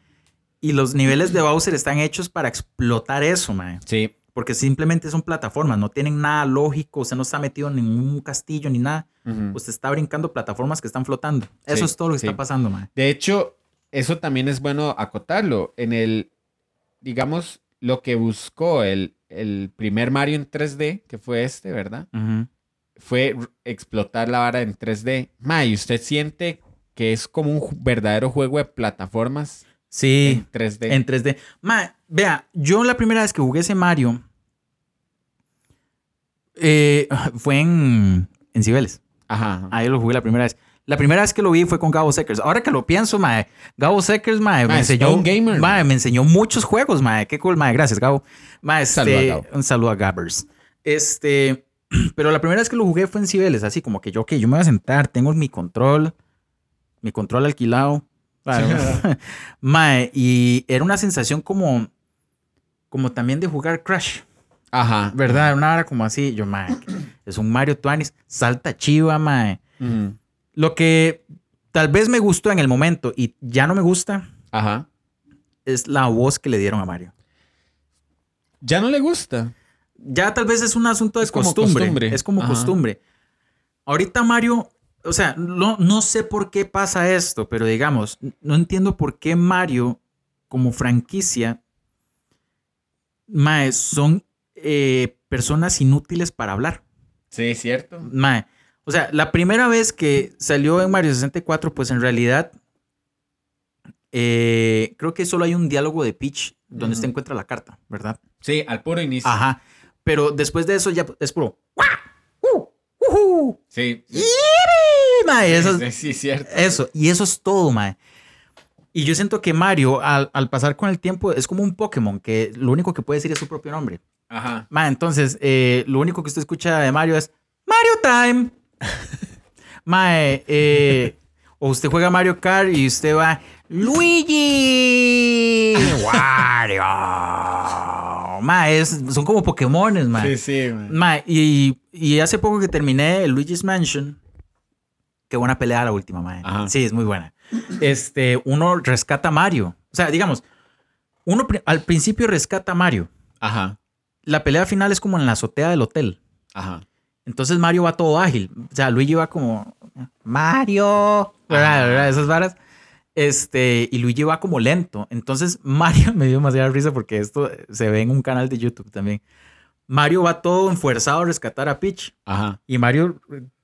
Y los niveles de Bowser están hechos para explotar eso, man. Sí. Porque simplemente son plataformas, no tienen nada lógico, usted no está metido en ningún castillo ni nada. Ujú. Usted está brincando plataformas que están flotando. Eso Sí, es todo lo que sí. está pasando, man. De hecho, eso también es bueno acotarlo. En el, digamos, lo que buscó el, el primer Mario en 3D, que fue este, ¿verdad? Fue explotar la vara en 3D. Ma, y usted siente que es como un verdadero juego de plataformas Sí, en 3D. en 3D. Ma, vea, yo la primera vez que jugué ese Mario eh, fue en, en Cibeles. Ajá. ajá. Ahí lo jugué la primera vez. La primera vez que lo vi fue con Gabo Seckers. Ahora que lo pienso, mae, Gabo Seckers, mae, me enseñó, Stone Gamer, mae, me enseñó muchos juegos, mae. Qué cool, mae. Gracias, Gabo. Mae, este, Saludo a Gabo. Un saludo a Gabbers. Este, pero la primera vez que lo jugué fue en Cibeles, así como que yo, ok, yo me voy a sentar, tengo mi control, mi control alquilado. Claro. mae, y era una sensación como, como también de jugar Crash. Ajá. ¿Verdad? Una hora como así. Yo, mae, es un Mario Tuanis. Salta chiva, mae. Lo que tal vez me gustó en el momento y ya no me gusta Ajá. es la voz que le dieron a Mario. Ya no le gusta. Ya tal vez es un asunto de Es costumbre. costumbre. Es como Ajá. costumbre. Ahorita Mario, o sea, no, no sé por qué pasa esto, pero digamos, no entiendo por qué Mario como franquicia, mae, son eh, personas inútiles para hablar. Sí, cierto. Mae, o sea, la primera vez que salió en Mario 64, pues en realidad eh, creo que solo hay un diálogo de Peach donde usted encuentra la carta, ¿verdad? Sí, al puro inicio. Ajá. Pero después de eso ya es puro. ¡guau! ¡Uh! ¡Ujú! Sí. sí. Mae, eso, Sí, sí, cierto. eso. Y eso es todo, mae. Y yo siento que Mario, al, al pasar con el tiempo, es como un Pokémon que lo único que puede decir es su propio nombre. Ajá. Ma, entonces, eh, lo único que usted escucha de Mario es Mario Time. Mae, eh, o usted juega Mario Kart y usted va Luigi. Wario. Ma, es- son como Pokémones, ma. Sí, sí, man. Ma, y, y hace poco que terminé Luigi's Mansion. Qué buena pelea la última, ma. Ajá. Sí, es muy buena. Este, uno rescata a Mario. O sea, digamos, uno al principio rescata a Mario Ajá. la pelea final es como en la azotea del hotel. Ajá. Entonces Mario va todo ágil. O sea, Luigi va como Mario, ¿verdad? ¿verdad? Esas varas. Este, y Luigi va como lento. Entonces Mario me dio demasiada risa porque esto se ve en un canal de YouTube también. Mario va todo enfuerzado a rescatar a Peach. Ajá. Y Mario,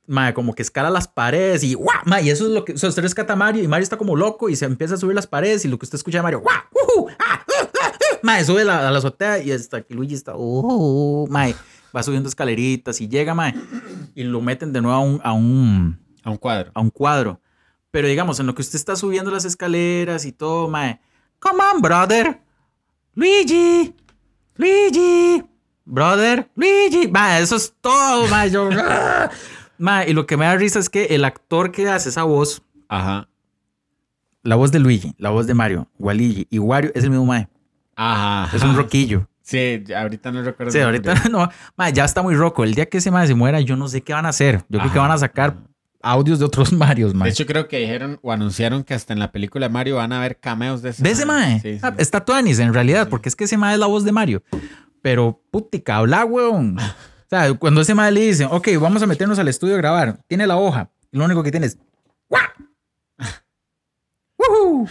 mae, como que escala las paredes y ¡guau! mae, y eso es lo que. O sea, usted rescata a Mario y Mario está como loco y se empieza a subir las paredes y lo que usted escucha de Mario, ¡guau! ¡Ah! ¡Ah! ¡Ah! Mae, sube la- a la azotea y hasta que Luigi está, ¡uh! mae, va subiendo escaleritas y llega, mae, y lo meten de nuevo a un, a un, A un cuadro. a un cuadro. Pero digamos, en lo que usted está subiendo las escaleras y todo, mae, come on, brother, Luigi, Luigi, brother, Luigi, mae, eso es todo, mae, yo, mae, y lo que me da risa es que el actor que hace esa voz, Ajá. la voz de Luigi, la voz de Mario, Waluigi y Wario es el mismo mae, Ajá. es un roquillo. Sí, ahorita no recuerdo. Sí, ahorita no, mae, ya está muy roco. El día que ese mae se muera, yo no sé qué van a hacer. Yo creo que van a sacar audios de otros Marios, mae. De hecho, creo que dijeron o anunciaron que hasta en la película de Mario van a haber cameos de ese. ¿De ese mae? Sí, sí. Ah, Está Tuanis en realidad, porque es que ese mae es la voz de Mario. Pero putica, habla, weón. O sea, cuando ese mae le dice, ok, vamos a meternos al estudio a grabar, tiene la hoja, y lo único que tiene es. ¡Guau! ¡Woohoo!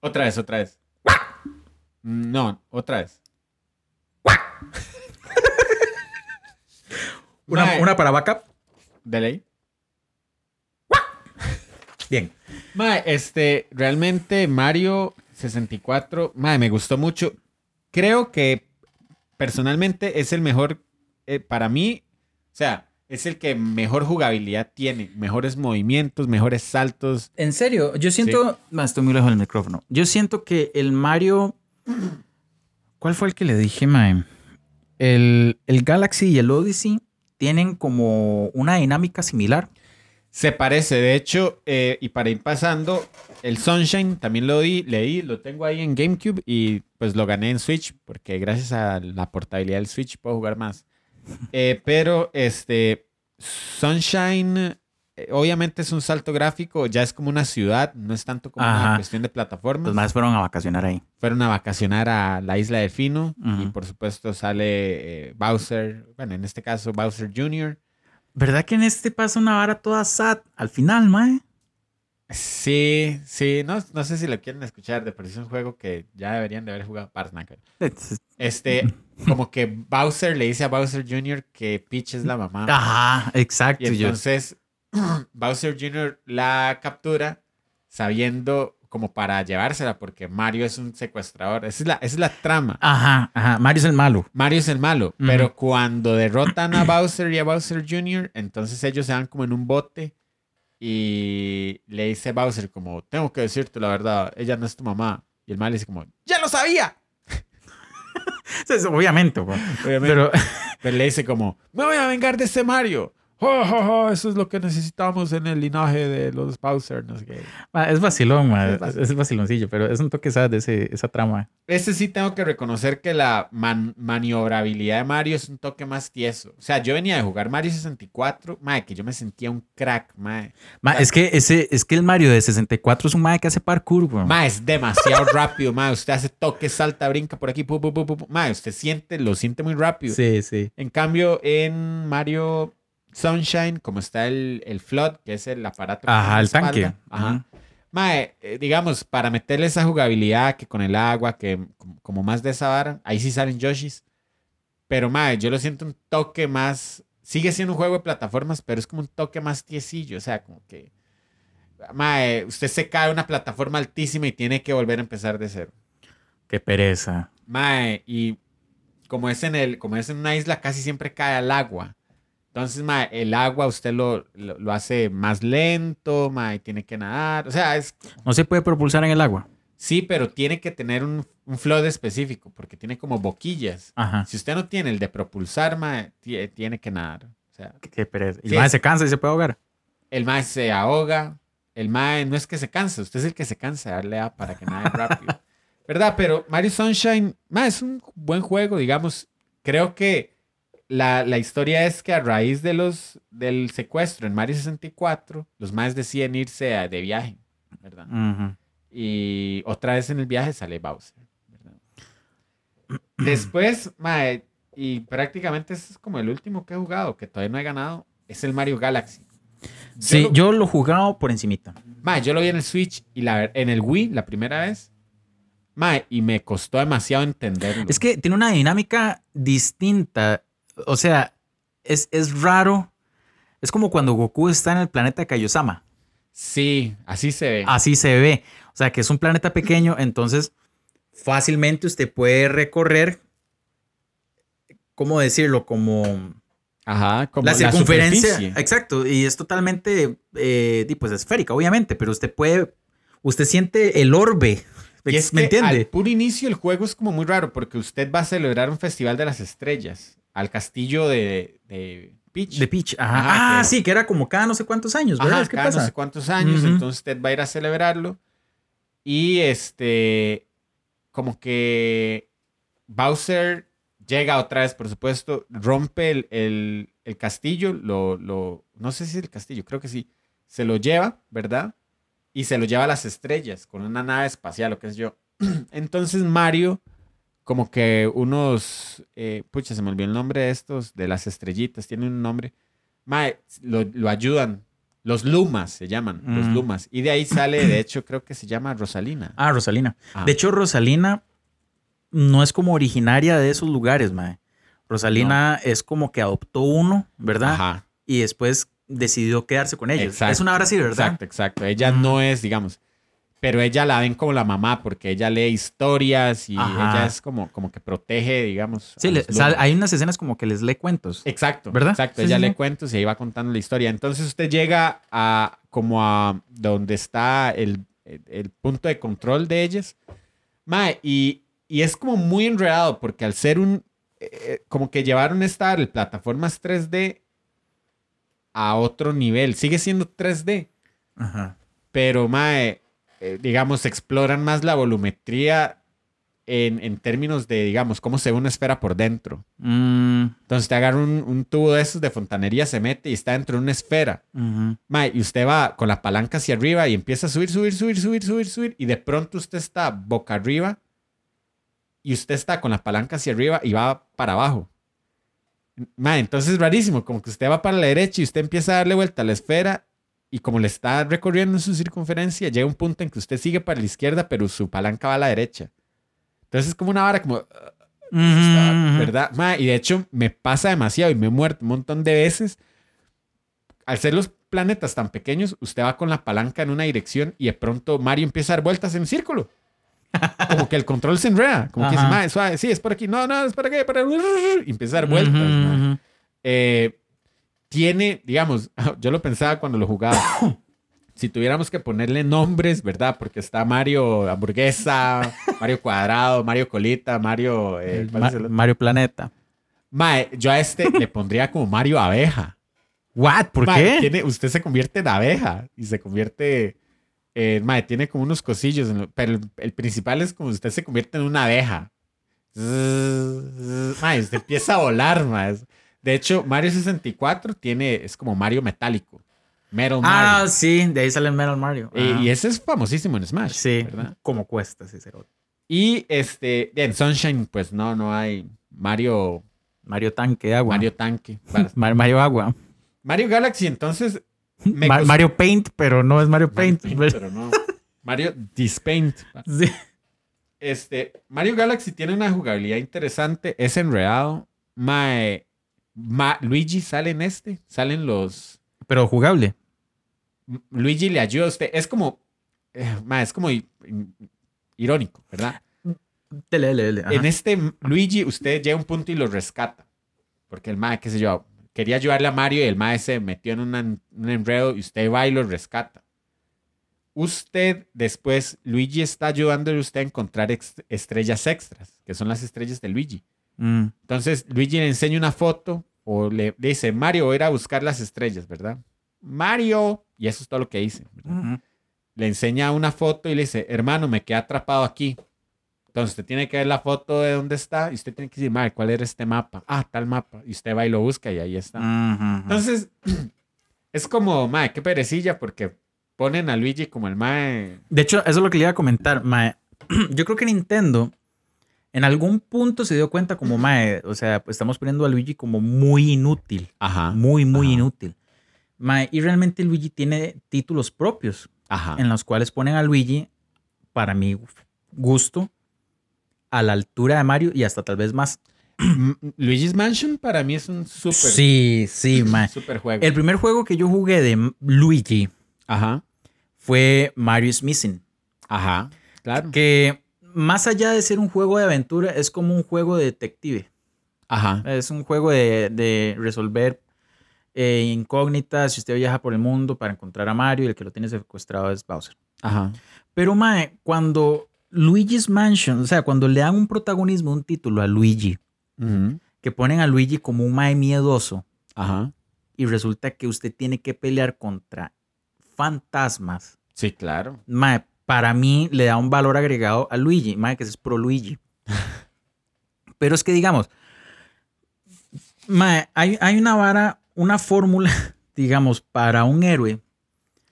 Otra vez, otra vez. No, otra vez. Una, Mae, una para backup. de ley. Bien. Mae, este, realmente Mario 64, mae, me gustó mucho. Creo que personalmente es el mejor, eh, para mí, o sea, es el que mejor jugabilidad tiene, mejores movimientos, mejores saltos. En serio, yo siento. Ma, estoy muy lejos del micrófono. Yo siento que el Mario. ¿Cuál fue el que le dije, mae? El, el Galaxy y el Odyssey tienen como una dinámica similar. Se parece, de hecho, eh, y para ir pasando, el Sunshine también lo di, leí, lo tengo ahí en GameCube y pues lo gané en Switch, porque gracias a la portabilidad del Switch puedo jugar más. Eh, pero este, Sunshine, eh, obviamente es un salto gráfico, ya es como una ciudad, no es tanto como una cuestión de plataformas. Los más fueron a vacacionar ahí. Fueron a vacacionar a la isla de Fino y por supuesto sale eh, Bowser, bueno, en este caso Bowser Jr. ¿Verdad que en este pasa una vara toda sad al final, mae? Sí, sí, no, no sé si lo quieren escuchar, de por sí es un juego que ya deberían de haber jugado Parsnacker. Este, como que Bowser le dice a Bowser Jr. que Peach es la mamá. Ajá, exacto. Y yo- entonces Bowser Jr. la captura sabiendo como para llevársela porque Mario es un secuestrador. Esa es la, esa es la trama. Ajá, ajá. Mario es el malo. Mario es el malo, pero cuando derrotan a Bowser y a Bowser Jr., entonces ellos se van como en un bote y le dice Bowser como, tengo que decirte la verdad, ella no es tu mamá. Y el mal le dice como, ya lo sabía. Obviamente. Pero Pero le dice como, me voy a vengar de ese Mario. Ja, ja, ja, eso es lo que necesitamos en el linaje de los Bowser, no sé qué. ma, es vacilón, ma, Es vaciloncillo, pero es un toque sad de ese, esa trama. Este sí tengo que reconocer que la man- maniobrabilidad de Mario es un toque más tieso. O sea, yo venía de jugar Mario 64, madre, que yo me sentía un crack, madre. Ma, es que ese, es que el Mario de 64 es un mae que hace parkour, es demasiado rápido, ma. Usted hace toques, salta, brinca por aquí, pu, usted siente, lo siente muy rápido. Sí, sí. En cambio, en Mario Sunshine, como está el, el Flood, que es el aparato. Ajá, el espalda, tanque. Ajá. Mae, eh, digamos, para meterle esa jugabilidad que con el agua, que como, más de esa vara, ahí sí salen Yoshis. Pero, mae, yo lo siento un toque más. Sigue siendo un juego de plataformas, pero es como un toque más tiesillo. O sea, como que. Mae, usted se cae una plataforma altísima y tiene que volver a empezar de cero. Qué pereza. Mae, y como es en el, como es en una isla, casi siempre cae al agua. Entonces, el agua usted lo, lo, lo hace más lento, mae, tiene que nadar. O sea, es No se puede propulsar en el agua. sí, pero tiene que tener un, un flood específico, porque tiene como boquillas. Ajá. Si usted no tiene el de propulsar, mae, tie- tiene que nadar. O sea, Qué, pereza. Y Sí. el mae se cansa y se puede ahogar. el mae se ahoga. El mae no es que se canse, usted es el que se cansa de darle A para que nade rápido. ¿Verdad? Pero Mario Sunshine, mae, es un buen juego, digamos. Creo que la, la historia es que a raíz de los, del secuestro en Mario 64, los maes deciden irse a- de viaje, ¿verdad? Y otra vez en el viaje sale Bowser. ¿verdad? Después, mae, y prácticamente ese es como el último que he jugado, que todavía no he ganado, es el Mario Galaxy. Sí, lo- yo lo he jugado por encimita. Mae, yo lo vi en el Switch y la, en el Wii la primera vez. Mae, y me costó demasiado entenderlo. Es que tiene una dinámica distinta. O sea, es, es raro. Es como cuando Goku está en el planeta Kaiosama. Sí, así se ve. Así se ve. O sea, que es un planeta pequeño, entonces fácilmente usted puede recorrer, ¿cómo decirlo? Como Ajá, como la circunferencia. superficie. exacto. Y es totalmente, eh, pues esférica, obviamente, pero usted puede, usted siente el orbe. Y es ¿Me que entiende? al puro inicio el juego es como muy raro porque usted va a celebrar un festival de las estrellas al castillo de, de Peach. De Peach. Ajá. Ajá, ah, que- sí, que era como cada no sé cuántos años, ¿verdad? Ajá, ¿Qué cada pasa? no sé cuántos años, entonces usted va a ir a celebrarlo. Y este, como que Bowser llega otra vez, por supuesto, rompe el, el- el castillo, lo, lo, no sé si es el castillo, creo que sí, se lo lleva, ¿verdad? Y se lo lleva a las estrellas con una nave espacial, lo que es yo. Entonces Mario, como que unos, eh, pucha, se me olvidó el nombre de estos, de las estrellitas, tienen un nombre. Mae, lo, lo ayudan. Los Lumas se llaman, los Mm. Lumas. Y de ahí sale, de hecho, creo que se llama Rosalina. Ah, Rosalina. Ah. De hecho, Rosalina no es como originaria de esos lugares, mae. Rosalina es como que adoptó uno, ¿verdad? Ajá. Y después decidió quedarse con ellos. Exacto. Es una hora así, ¿verdad? Exacto, exacto. Ella Mm. no es, digamos, pero ella la ven como la mamá porque ella lee historias y Ajá. ella es como, como que protege, digamos. Sí, le- sal- Lumas. hay unas escenas como que les lee cuentos. Exacto, ¿Verdad? Exacto, Sí, ella sí, lee sí. cuentos y ahí va contando la historia. Entonces usted llega a como a donde está el, el- el punto de control de ellas. Mae, y, y es como muy enredado porque al ser un, eh, como que llevaron esta el plataformas 3D a otro nivel. Sigue siendo 3D, Ajá. pero mae, eh, digamos, exploran más la volumetría en, en términos de, digamos, cómo se ve una esfera por dentro. Mm, Entonces te agarra un, un tubo de esos de fontanería, se mete y está dentro de una esfera. Mae, y usted va con la palanca hacia arriba y empieza a subir, subir, subir, subir, subir, subir. Y de pronto usted está boca arriba y usted está con la palanca hacia arriba y va para abajo. Mae, entonces es rarísimo, como que usted va para la derecha y usted empieza a darle vuelta a la esfera y como le está recorriendo en su circunferencia, llega un punto en que usted sigue para la izquierda, pero su palanca va a la derecha. Entonces es como una vara como. ¿verdad? Mae, y de hecho me pasa demasiado y me he muerto un montón de veces. Al ser los planetas tan pequeños, usted va con la palanca en una dirección y de pronto Mario empieza a dar vueltas en círculo. Como que el control se enreda. Como que dice, Ajá. "Mae, suave, sí, es por aquí. No, no, es por aquí. Por aquí", Y empieza a dar vueltas. Ujú, mae. ujú. Eh, tiene, digamos, yo lo pensaba cuando lo jugaba. Si tuviéramos que ponerle nombres, ¿verdad? Porque está Mario Hamburguesa, Mario Cuadrado, Mario Colita, Mario... eh. Mario Planeta. Mae, yo a este le pondría como Mario Abeja. ¿What? ¿Por Mae, qué? tiene- usted se convierte en abeja y se convierte. en mae, tiene como unos cosillos, en lo- pero el, el principal es como usted se convierte en una abeja. Zzz, Mae, usted empieza a volar, mae. De hecho, Mario 64 tiene, es como Mario metálico. Metal Ah, Mario. sí, de ahí sale el Metal Mario. Y- ese es famosísimo en Smash. sí, ¿verdad? como cuesta ese cerote. Y este, en Sunshine, pues no, no hay Mario, Mario Tanque de agua. Mario Tanque. Mar- Mario Agua. Mario Galaxy, entonces. me Ma- costó- Mario Paint, pero no es Mario. Paint, pero no. Mario Dispaint. Sí. Este, Mario Galaxy tiene una jugabilidad interesante, es enredado. Mae, Ma- Luigi sale en este, salen los. Pero jugable. Luigi le ayuda a usted. Es como. eh, es como irónico, ¿verdad? Dele, dele, dele. En este Luigi, usted llega a un punto y lo rescata. Porque el Mae, qué sé yo, quería ayudarle a Mario y el Mae se metió en una- un enredo y usted va y lo rescata. Usted, después, Luigi está ayudándole a usted a encontrar ex- estrellas extras, que son las estrellas de Luigi. Mm. Entonces, Luigi le enseña una foto o le, le dice, Mario, voy a ir a buscar las estrellas, ¿verdad? Mario, y eso es todo lo que dice. ¿verdad? Ujú. le enseña una foto y le dice, hermano, me quedé atrapado aquí. Entonces usted tiene que ver la foto de dónde está y usted tiene que decir, madre, ¿cuál era este mapa? Ah, tal mapa. Y usted va y lo busca y ahí está. Ujú. Entonces, es como, madre, qué perecilla porque ponen a Luigi como el mae. De hecho, eso es lo que le iba a comentar. Mae. Yo creo que Nintendo en algún punto se dio cuenta como, mae, o sea, pues estamos poniendo a Luigi como muy inútil. Ajá. Muy, muy Ajá. inútil. Mae, y realmente Luigi tiene títulos propios Ajá. en los cuales ponen a Luigi, para mi gusto, a la altura de Mario y hasta tal vez más. Luigi's Mansion para mí es un súper, Sí, sí, mae. súper juego. El primer juego que yo jugué de Luigi Ajá. fue Mario's Missing. Ajá. Claro. Que más allá de ser un juego de aventura, es como un juego de detective. Ajá. Es un juego de, de resolver eh, incógnitas. Si usted viaja por el mundo para encontrar a Mario y el que lo tiene secuestrado es Bowser. Ajá. Pero, Mae, cuando Luigi's Mansion, o sea, cuando le dan un protagonismo, un título a Luigi, que ponen a Luigi como un Mae miedoso Ajá. y resulta que usted tiene que pelear contra fantasmas, Sí, claro. Mae, para mí le da un valor agregado a Luigi, Mae, que es pro Luigi. Pero es que digamos, hay, hay una vara, una fórmula, digamos, para un héroe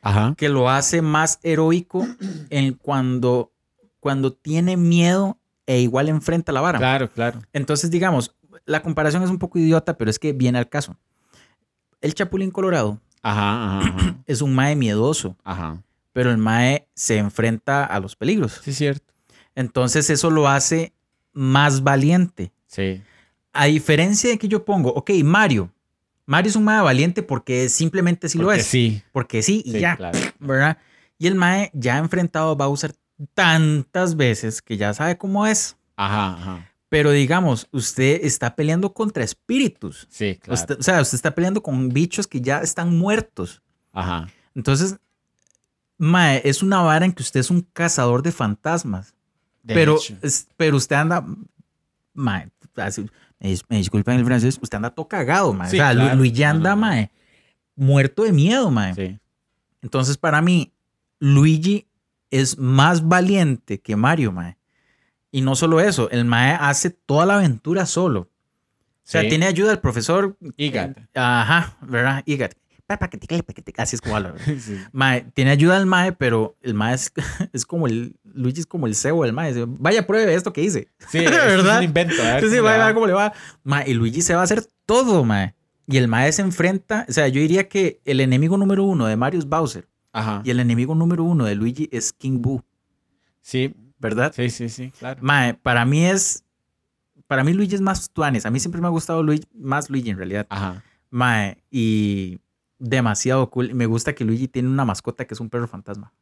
Ajá. que lo hace más heroico en cuando, cuando tiene miedo e igual enfrenta la vara. Claro, claro. Entonces, digamos, la comparación es un poco idiota, pero es que viene al caso. El Chapulín Colorado Ajá, ajá, ajá. es un mae miedoso, Ajá. Pero el mae se enfrenta a los peligros. Sí, cierto. Entonces, eso lo hace más valiente. Sí. A diferencia de que yo pongo, ok, Mario. Mario es un mae valiente porque simplemente sí lo es. Sí. Porque sí y Sí, ya. claro. ¿verdad? Y el Mae ya ha enfrentado a Bowser tantas veces que ya sabe cómo es. Ajá, ajá. Pero digamos, usted está peleando contra espíritus. Sí, claro. Usted- o sea, usted está peleando con bichos que ya están muertos. Ajá. Entonces, Mae, es una vara en que usted es un cazador de fantasmas. De pero, es- pero usted anda. Mae, así- me, dis- me disculpen el francés, usted anda todo cagado, Mae. Sí, o sea, claro. Luigi anda. Mae, muerto de miedo, Mae. Sí. Entonces, para mí, Luigi es más valiente que Mario, mae. Y no solo eso, el mae hace toda la aventura solo. O sea, Sí. tiene ayuda del profesor. Igat. Ajá, ¿verdad? Igat. Así es como habla. ¿verdad? Sí. Mae, tiene ayuda del mae, pero el mae es, es como el. Luigi es como el cebo del mae. Vaya, pruebe esto que hice. Sí, esto es ¿Verdad? un invento. a ver Sí, sí, cómo le vaya, va. vaya cómo le va. Mae, y Luigi se va a hacer todo, mae. Y el mae se enfrenta. O sea, yo diría que el enemigo número uno de Mario es Bowser. Ajá. Y el enemigo número uno de Luigi es King Boo, Sí, ¿verdad? sí, sí, sí, claro. Mae, para mí es. Para mí Luigi es más tuanes. A mí siempre me ha gustado Luigi, más Luigi en realidad. Ajá. Mae, y demasiado cool. Me gusta que Luigi tiene una mascota que es un perro fantasma.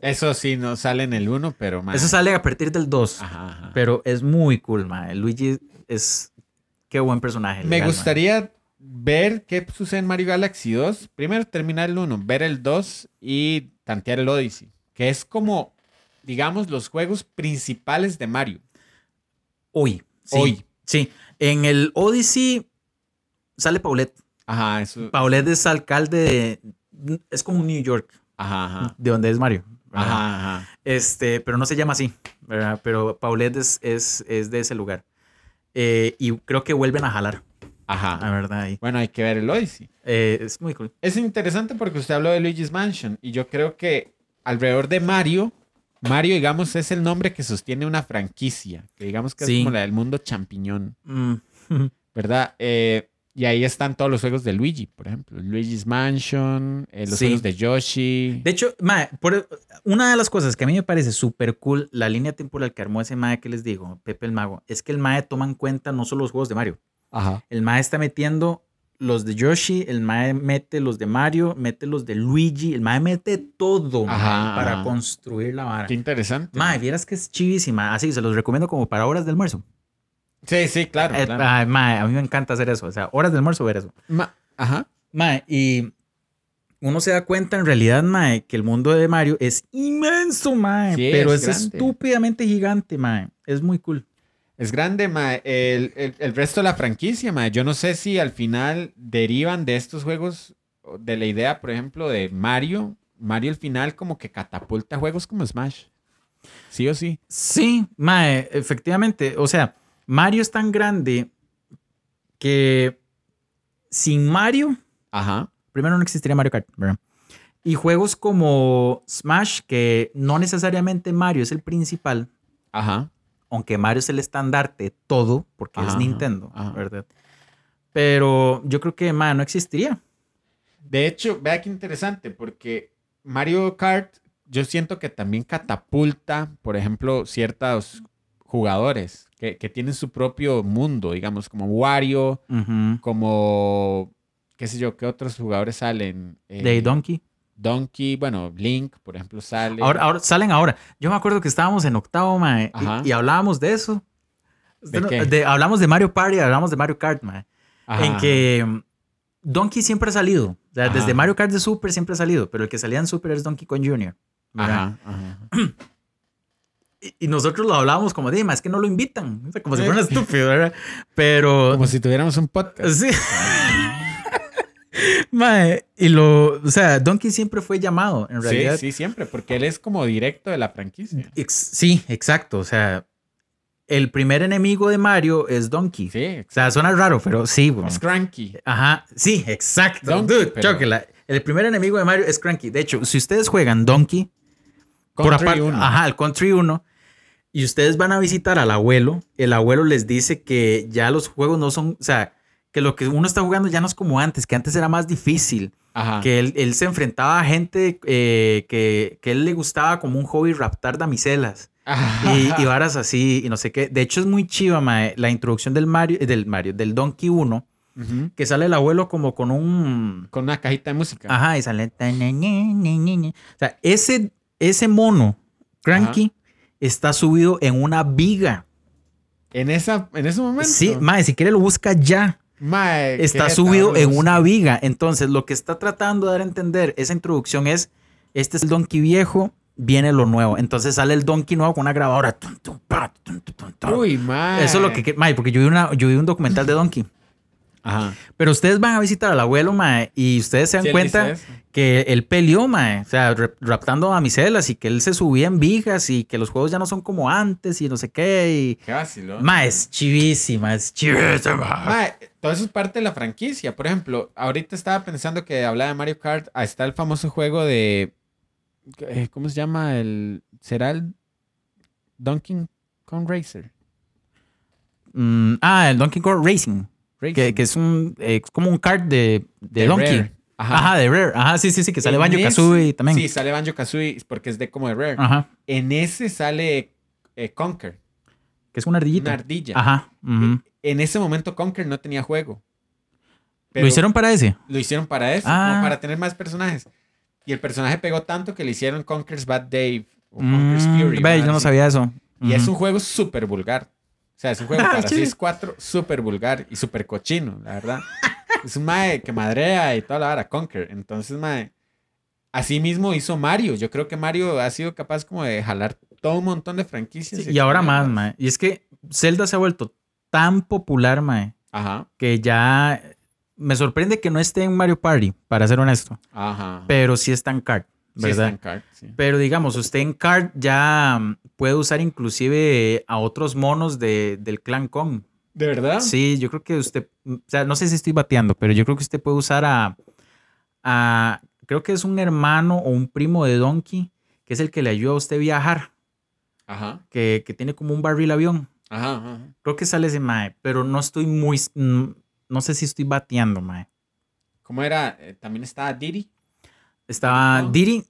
Eso sí no sale en el 1, pero. Eso sale a partir del 2. Ajá, ajá. Pero es muy cool, mae. Luigi es. Qué buen personaje. Me legal, gustaría ver qué sucede en Mario Galaxy 2. Primero terminar el 1, ver el 2 y tantear el Odyssey. Que es como, digamos, los juegos principales de Mario. Hoy. Sí, Hoy. Sí. En el Odyssey sale Paulette. Ajá, eso. Paulette es alcalde de. Es como New York, Ajá, ajá. de donde es Mario. Ajá, ajá. Este, pero no se llama así, ¿verdad? Pero Paulette es, es, es de ese lugar. Eh, y creo que vuelven a jalar, la Ajá. verdad. ahí. Bueno, hay que ver el Odyssey. Eh, es muy cool. Es interesante porque usted habló de Luigi's Mansion y yo creo que alrededor de Mario, Mario, digamos, es el nombre que sostiene una franquicia, que digamos que Sí. es como la del mundo champiñón, Mm. ¿verdad? Eh, y ahí están todos los juegos de Luigi, por ejemplo, Luigi's Mansion, eh, los Sí. juegos de Yoshi. De hecho, mae, por- una de las cosas que a mí me parece súper cool, la línea temporal que armó ese mae que les digo, Pepe el Mago, es que el mae toma en cuenta no solo los juegos de Mario. Ajá. El mae está metiendo los de Yoshi, el mae mete los de Mario, mete los de Luigi, el mae mete todo mae, para ajá. construir la vara. Qué interesante. Mae, vieras que es chivísima. Así, se los recomiendo como para horas de almuerzo. Sí, sí, claro. Eh, claro. ay, mae, a mí me encanta hacer eso. O sea, horas de almuerzo ver eso. Ma- Ajá. Mae, y uno se da cuenta en realidad, mae, que el mundo de Mario es inmenso, mae. Sí, pero es estúpidamente gigante, mae. Es muy cool. Es grande, ma. El, el- el resto de la franquicia, ma. Yo no sé si al final derivan de estos juegos, de la idea, por ejemplo, de Mario. Mario al final como que catapulta juegos como Smash. Sí o sí. Sí, mae, efectivamente. O sea, Mario es tan grande que sin Mario, Ajá. primero no existiría Mario Kart, ¿verdad? Y juegos como Smash, que no necesariamente Mario es el principal, Ajá. aunque Mario es el estandarte de todo, porque Ajá, es Nintendo, ajá. ¿verdad? Pero yo creo que, mae, no existiría. De hecho, vea qué interesante, porque Mario Kart, yo siento que también catapulta, por ejemplo, ciertos jugadores que, que tienen su propio mundo, digamos, como Wario, como, qué sé yo, qué otros jugadores salen. Eh, De Donkey. Donkey, bueno, Link, por ejemplo, sale. Ahora, ahora, salen ahora. Yo me acuerdo que estábamos en octavo, mae, y, y hablábamos de eso. ¿De No, qué? de- hablamos de Mario Party, hablamos de Mario Kart, mae. Ajá. En que mm, Donkey siempre ha salido. O sea, Ajá. desde Mario Kart de Super siempre ha salido, pero el que salía en Super es Donkey Kong Jr. Ajá, ajá. Y, y nosotros lo hablábamos como, Dima, es que no lo invitan. O sea, como si fuera un estúpido, ¿verdad? Pero. Como si tuviéramos un podcast. Sí. Mae, y lo. O sea, Donkey siempre fue llamado, en Sí, realidad. sí, siempre, porque él es como directo de la franquicia. Ex- sí, exacto. O sea, el primer enemigo de Mario es Donkey. Sí, O sea, suena raro, pero sí, güey. es cranky. Ajá, sí, exacto. Donkey, Dude, pero- chóquela. El primer enemigo de Mario es Cranky. De hecho, si ustedes juegan Donkey, por Country aparte, uno. ajá, el Country 1, y ustedes van a visitar al abuelo, el abuelo les dice que ya los juegos no son, o sea, que lo que uno está jugando ya no es como antes, que antes era más difícil, Ajá. que él, él se enfrentaba a gente eh, que, que él le gustaba como un hobby raptar damiselas Ajá. y, y varas así y no sé qué. De hecho, es muy chiva, mae, la introducción del Mario, del Mario, del Donkey 1, Ujú. que sale el abuelo como con un... Con una cajita de música. Ajá, y sale... O sea, ese, ese mono, Cranky, está subido en una viga. En, esa, en ese momento. Sí, mae, si quiere lo busca ya. Mae, Está subido tablos. en una viga. Entonces, lo que está tratando de dar a entender esa introducción es, este es el Donkey viejo, viene lo nuevo. Entonces sale el Donkey nuevo con una grabadora. Uy, mae. Eso es lo que... Mae, porque yo vi, una, yo vi un documental de Donkey. Ajá. Pero ustedes van a visitar al abuelo, mae, y ustedes se dan Sí, cuenta que él peleó, mae, o sea, rap- raptando damiselas y que él se subía en vigas y que los juegos ya no son como antes y no sé qué. Y... Qué vacilón. Mae, es chivísima, es chivísima. Mae, todo eso es parte de la franquicia. Por ejemplo, ahorita estaba pensando que hablaba de Mario Kart. Ahí está el famoso juego de. eh, ¿Cómo se llama? El, ¿Será el Donkey Kong Racer? Mm, ah, el Donkey Kong Racing. Que, que es, un, eh, como un kart de, de, De Donkey. Rare. Ajá. Ajá. de Rare. Ajá, sí, sí, sí, que sale En Banjo ese- Kazooie también. Sí, sale Banjo Kazooie porque es de como de Rare. Ajá. En ese sale eh, Conker, Que es una ardillita. una ardilla. Ajá. ujú. En ese momento Conker no tenía juego. ¿Lo hicieron para ese? Lo hicieron para eso, Ah. como para tener más personajes. Y el personaje pegó tanto que le hicieron Conker's Bad Dave o Mm, Conker's Fury. ve, yo no sabía eso. Y es un juego súper vulgar. O sea, es un juego Ah, para sí. 6-4 súper vulgar y súper cochino, la verdad. es un mae que madrea y toda la vara, Conker. Entonces, mae, así mismo hizo Mario. Yo creo que Mario ha sido capaz como de jalar todo un montón de franquicias. Sí, y ahora más, mae. Y es que Zelda se ha vuelto tan popular, mae, Ajá, que ya me sorprende que no esté en Mario Party, para ser honesto. ajá. Pero sí está en kart, Sí, está ¿verdad? en kart, sí. Pero digamos, usted en kart ya mm, puede usar inclusive a otros monos de, del clan Kong. ¿De verdad? Sí, yo creo que usted, mm, o sea, no sé si estoy bateando, pero yo creo que usted puede usar a, a, creo que es un hermano o un primo de Donkey, que es el que le ayuda a usted a viajar, Ajá, que, que tiene como un barril avión. ajá, ajá. Creo que sale ese mae, pero no estoy muy, mm, no sé si estoy bateando, mae. ¿Cómo era? Eh, También estaba Diddy. Estaba Kong. Diri,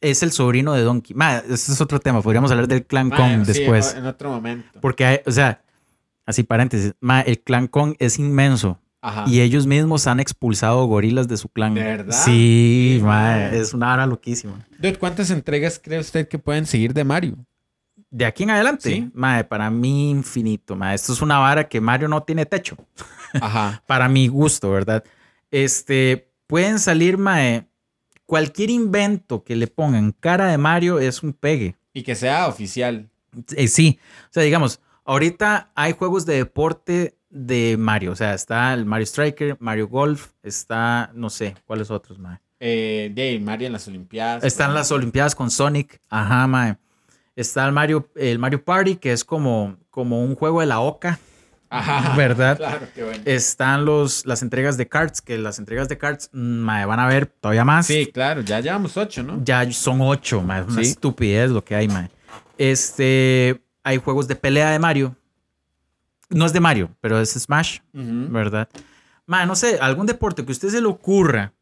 es el sobrino de Donkey. Mae, ese es otro tema, podríamos hablar del clan Mae, Kong sí, después. en otro momento. Porque, hay- o sea, así paréntesis, mae, el clan Kong es inmenso. Ajá. Y ellos mismos han expulsado gorilas de su clan. ¿De verdad? Sí, mae. es una hora loquísima. Dude, ¿cuántas entregas cree usted que pueden seguir de Mario? De aquí en adelante, Sí. mae, para mí infinito, mae. Esto es una vara que Mario no tiene techo. Ajá. para mi gusto, ¿verdad? Este, pueden salir, mae, cualquier invento que le pongan cara de Mario es un pegue. Y que sea oficial. Eh, sí, o sea, digamos, ahorita hay juegos de deporte de Mario, o sea, está el Mario Striker, Mario Golf, está, no sé, ¿cuáles otros, mae? Eh, de Mario en las Olimpiadas. Están las Olimpiadas con Sonic, ajá, mae. Está el Mario, el Mario Party, que es como, como un juego de la oca, Ajá. ¿verdad? Claro, qué bueno. Están los, las entregas de cards, que las entregas de cards mm, mae, van a ver todavía más. Sí, claro, ya llevamos ocho, ¿no? Ya son ocho, mae, es una Sí. estupidez lo que hay, mae. Este, hay juegos de pelea de Mario. No es de Mario, pero es Smash. ¿verdad? Mae, no sé, algún deporte que a usted se le ocurra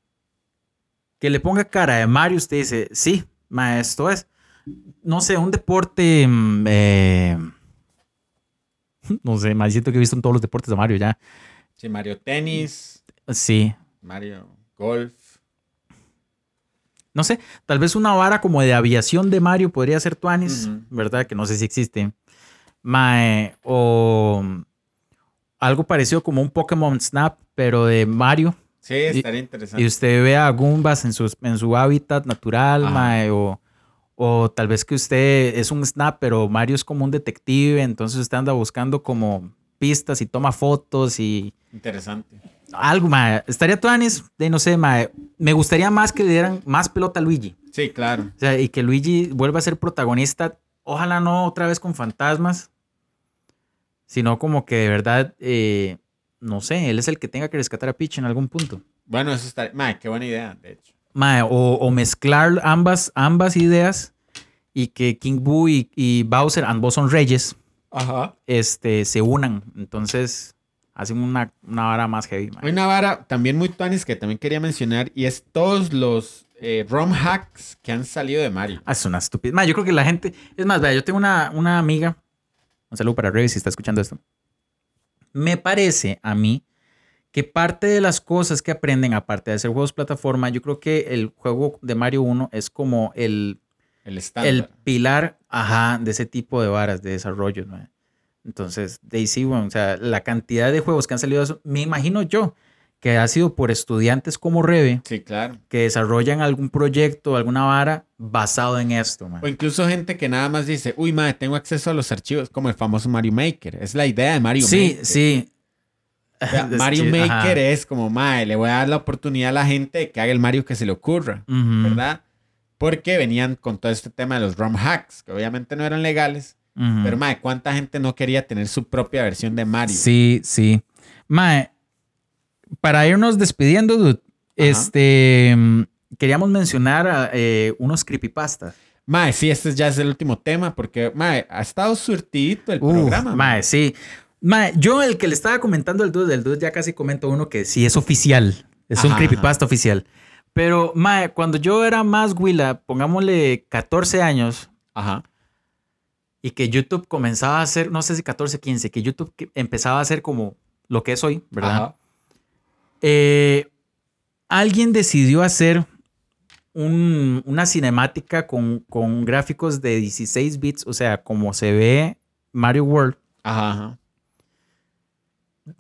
que le ponga cara de Mario, usted dice, sí, mae, esto es. No sé, un deporte. mm, eh, no sé, más siento que he visto en todos los deportes de Mario ya. Sí, Mario Tenis, Sí, Mario Golf. no sé, tal vez una vara como de aviación de Mario podría ser Tuanis. ¿verdad? Que no sé si existe. Mae, o algo parecido como un Pokémon Snap, pero de Mario. Sí, estaría interesante. Y usted ve a Goombas en su, en su hábitat natural, mae, o, o tal vez que usted es un Snap, pero Mario es como un detective, entonces usted anda buscando como pistas y toma fotos y Interesante. algo, mae. Estaría Tuanis, de no sé, mae. Me gustaría más que le dieran más pelota a Luigi. Sí, claro. O sea, y que Luigi vuelva a ser protagonista, ojalá no otra vez con fantasmas, sino como que de verdad, eh, no sé, él es el que tenga que rescatar a Peach en algún punto. Bueno, eso está. Mae, qué buena idea, de hecho. Mae, o, o mezclar ambas, ambas ideas y que King Boo y, y Bowser, ambos son reyes, Ajá. este, se unan. Entonces hacen una, una vara más heavy. mae. Hay una vara también muy tuanis que también quería mencionar y es todos los eh, ROM hacks que han salido de Mario. Ah, es una estupidez. Mae, yo creo que la gente. Es más, vea, yo tengo una, una amiga. Un saludo para Revis si está escuchando esto. Me parece a mí que parte de las cosas que aprenden, aparte de hacer juegos plataforma, yo creo que el juego de Mario 1 es como el, El el pilar ajá, de ese tipo de varas de desarrollo. mae. Entonces, Daisy, bueno, o sea, la cantidad de juegos que han salido, eso, me imagino yo que ha sido por estudiantes como Rebe Sí, claro. que desarrollan algún proyecto, alguna vara basado en esto. O incluso gente que nada más dice, uy, madre, tengo acceso a los archivos, como el famoso Mario Maker. Es la idea de Mario Sí, Maker. sí. O sea, Es Mario Maker ajá. es como, mae, le voy a dar la oportunidad a la gente de que haga el Mario que se le ocurra, ¿verdad? Porque venían con todo este tema de los ROM hacks, que obviamente no eran legales, pero mae, ¿cuánta gente no quería tener su propia versión de Mario? Sí, sí. Mae, para irnos despidiendo, dude, este, queríamos mencionar a, eh, unos creepypastas. Mae, sí, este ya es el último tema, porque, mae, ha estado surtidito el programa. mae, sí. Mae, yo el que le estaba comentando al dude, el dude ya casi comento uno que sí es oficial. Es un Ajá, creepypasta oficial. Pero, mae, cuando yo era más Willa, pongámosle 14 años, Ajá. y que YouTube comenzaba a hacer, no sé si 14, 15, que YouTube empezaba a hacer como lo que es hoy, ¿verdad? Ajá. Eh, alguien decidió hacer un- una cinemática con, con gráficos de 16 bits, o sea, como se ve Mario World, Ajá.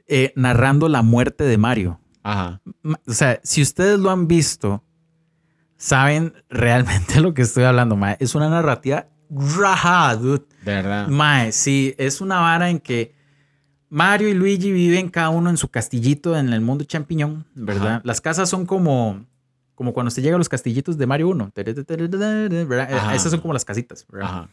Eh, narrando la muerte de Mario. Ajá. O sea, si ustedes lo han visto, saben realmente lo que estoy hablando, mae. Es una narrativa rajada, dude. De verdad. Mae, sí, es una vara en que Mario y Luigi viven cada uno en su castillito en el mundo champiñón, ¿verdad? Ajá. Las casas son como, como cuando se llega a los castillitos de Mario 1, ¿verdad? Eh, Ajá. Esas son como las casitas, ¿verdad?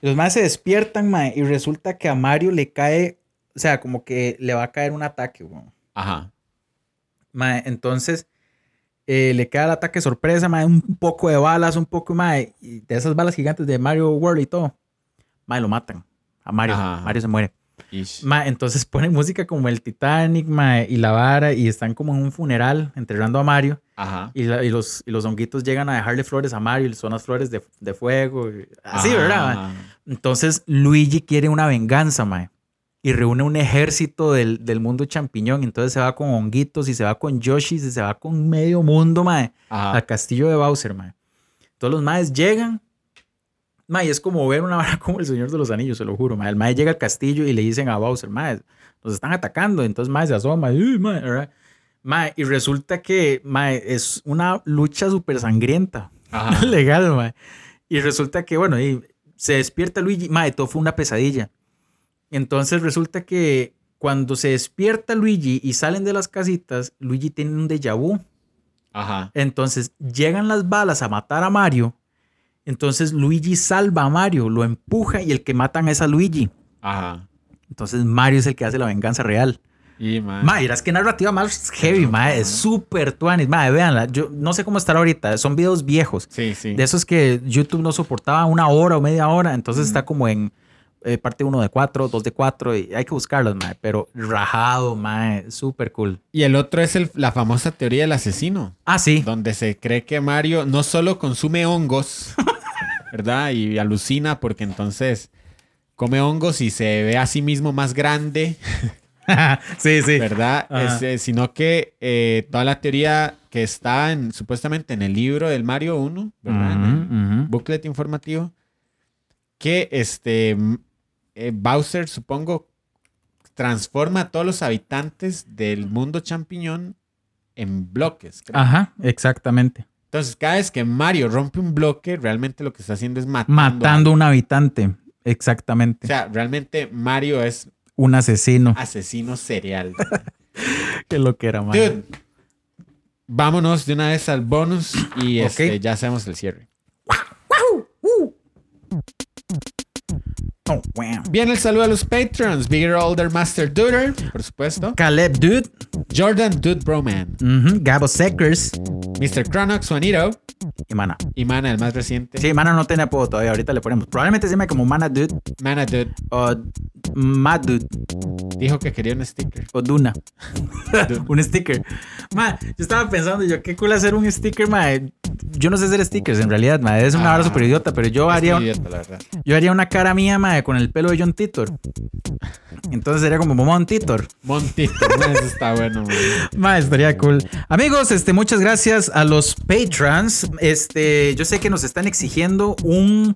Los más se despiertan, mae, y resulta que a Mario le cae, o sea, como que le va a caer un ataque, weón. Ajá. Mae, entonces eh, le cae el ataque sorpresa, mae, un poco de balas, un poco, mae, y de esas balas gigantes de Mario World y todo. Mae, lo matan. A Mario. Ajá. Mario se muere. Ish. Ma, entonces ponen música como el Titanic, ma, y la vara, y están como en un funeral enterrando a Mario, Ajá. y, la- y los, y los honguitos llegan a dejarle flores a Mario, y son las flores de, de fuego, y- así, Ajá, ¿verdad? Entonces Luigi quiere una venganza, ma, y reúne un ejército del, del mundo champiñón, entonces se va con honguitos, y se va con Yoshi, y se va con medio mundo, ma, Ajá. al castillo de Bowser, ma. Todos los maes llegan, ma, y es como ver una vara como el Señor de los Anillos, se lo juro, ma. El mae llega al castillo y le dicen a Bowser, mae, nos están atacando, entonces mae se asoma, y, mae, ¿verdad? Mae, y resulta que mae, es una lucha súper sangrienta, Ajá. legal, mae. Y resulta que, bueno, y se despierta Luigi, mae, todo fue una pesadilla. Entonces resulta que cuando se despierta Luigi y salen de las casitas, Luigi tiene un déjà vu. Ajá. Entonces llegan las balas a matar a Mario. Entonces Luigi salva a Mario, lo empuja y el que matan es a Luigi. Ajá. Entonces Mario es el que hace la venganza real. Y, man. Ma, verás qué narrativa más heavy, ma. Es súper tuanis. Ma, véanla. Yo no sé cómo estará ahorita. Son videos viejos. Sí, sí. De esos que YouTube no soportaba una hora o media hora. Entonces está como en eh, parte 1 de 4, 2 de 4. Y hay que buscarlos, ma. Pero rajado, ma. Súper cool. Y el otro es el- la famosa teoría del asesino, Ah, sí. donde se cree que Mario no solo consume hongos, ¿verdad? Y alucina porque entonces come hongos y se ve a sí mismo más grande, sí, sí. ¿verdad? Es, eh, sino que eh, toda la teoría que está en, supuestamente en el libro del Mario 1, ¿verdad? Booklet informativo, que este eh, Bowser, supongo, transforma a todos los habitantes del mundo champiñón en bloques. creo. Ajá, exactamente. Entonces, cada vez que Mario rompe un bloque, realmente lo que está haciendo es matando. Matando a- un habitante. Exactamente. O sea, realmente Mario es un asesino. asesino serial. Qué lo que era, man. Dude, vámonos de una vez al bonus y este, ya hacemos el cierre. Oh, wow. Bien, el saludo a los patrons. Bigger Older Master Duder, por supuesto. Caleb Dude. Jordan Dude Broman. Ujú, Gabo Seckers. Mr. Cronox, Juanito. Y Mana. Y Mana, el más reciente. Sí, Mana no tiene apodo todavía. Ahorita le ponemos. Probablemente se llame como Mana Dude. Mana Dude O Mad Dude. dijo que quería un sticker. O Duna. un sticker. Ma, yo estaba pensando, yo qué cool hacer un sticker, ma. Yo no sé hacer stickers en realidad, ma. Es una Ah. hora súper idiota, pero yo haría, idiota, la verdad. yo haría una cara mía, ma, con el pelo de John Titor. Entonces sería como Momon Titor. Montito, no, eso está bueno, man. Ma, estaría cool. Amigos, este, muchas gracias a los patrons. Este, yo sé que nos están exigiendo un,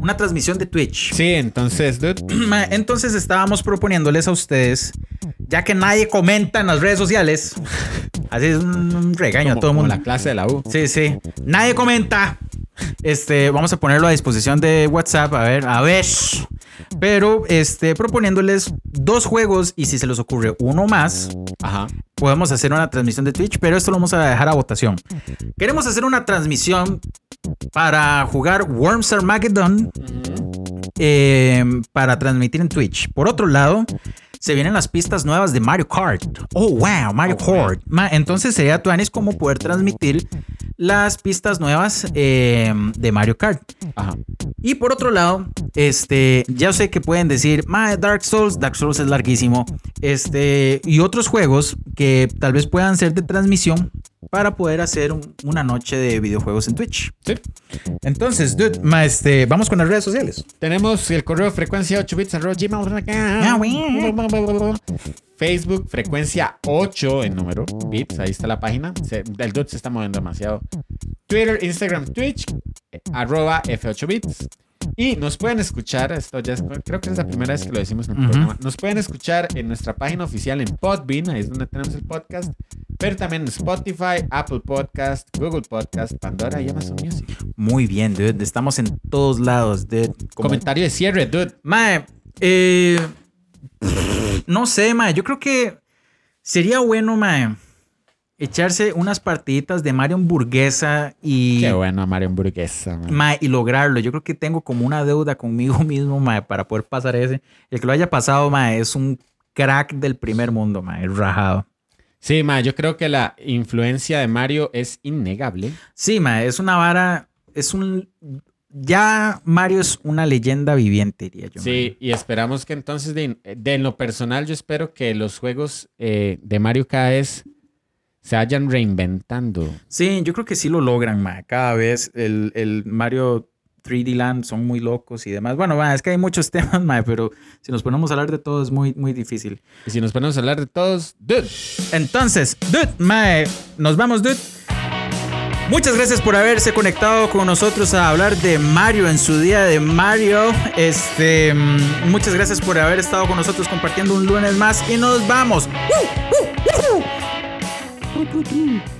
una transmisión de Twitch. Sí, entonces, dude. Entonces estábamos proponiéndoles a ustedes, ya que nadie comenta en las redes sociales, así es un regaño Como, a todo el como mundo. la clase de la U. Sí, sí. Nadie comenta. Este, vamos a ponerlo a disposición de WhatsApp, a ver, a ver. Pero este, proponiéndoles dos juegos y si se les ocurre uno más, Ajá. podemos hacer una transmisión de Twitch, pero esto lo vamos a dejar a votación. Queremos hacer una transmisión para jugar Worms Armageddon eh, para transmitir en Twitch. Por otro lado, se vienen las pistas nuevas de Mario Kart. Oh, wow, Mario Kart. Ma- entonces sería Tuanis como poder transmitir las pistas nuevas eh, de Mario Kart. Ajá. Y por otro lado, este, ya sé que pueden decir, "Ma, Dark Souls, Dark Souls es larguísimo. Este, y otros juegos que tal vez puedan ser de transmisión para poder hacer un- una noche de videojuegos en Twitch. Sí. Entonces, dude, ma, este, vamos con las redes sociales. Tenemos el correo frecuencia 8 bits arroba gmail.com. Facebook frecuencia 8 en número bits, ahí está la página. Se- el dot se está moviendo demasiado. Twitter, Instagram, Twitch eh, arroba F8 bits. Y nos pueden escuchar, esto ya es- creo que es la primera vez que lo decimos en el programa. Nos pueden escuchar en nuestra página oficial en Podbean, ahí es donde tenemos el podcast, pero también en Spotify, Apple Podcast, Google Podcast, Pandora y Amazon Music. Muy bien, dude. Estamos en todos lados, dude. Como- Comentario de cierre, dude. Mae, eh, no sé, mae. Yo creo que sería bueno, mae, echarse unas partiditas de Mario Hamburguesa y, Qué bueno, Mario Hamburguesa. mae, y lograrlo. Yo creo que tengo como una deuda conmigo mismo, mae, para poder pasar ese. El que lo haya pasado, mae, es un crack del primer mundo, mae, rajado. Sí, ma, yo creo que la influencia de Mario es innegable. Sí, mae, es una vara, es un... Ya Mario es una leyenda viviente, diría yo. Sí, y esperamos que entonces, de, de en lo personal, yo espero que los juegos eh, de Mario cada vez se vayan reinventando. Sí, yo creo que sí lo logran, ma. Cada vez el, el Mario 3D Land son muy locos y demás. Bueno, ma, es que hay muchos temas, ma, pero si nos ponemos a hablar de todo es muy, muy difícil. Y si nos ponemos a hablar de todos, dude, Entonces, dude, ma, nos vamos, dude. Muchas gracias por haberse conectado con nosotros a hablar de Mario en su día de Mario. Este, mm, muchas gracias por haber estado con nosotros compartiendo un lunes más y nos vamos. ¡Uh, uh, uh! tru, tru.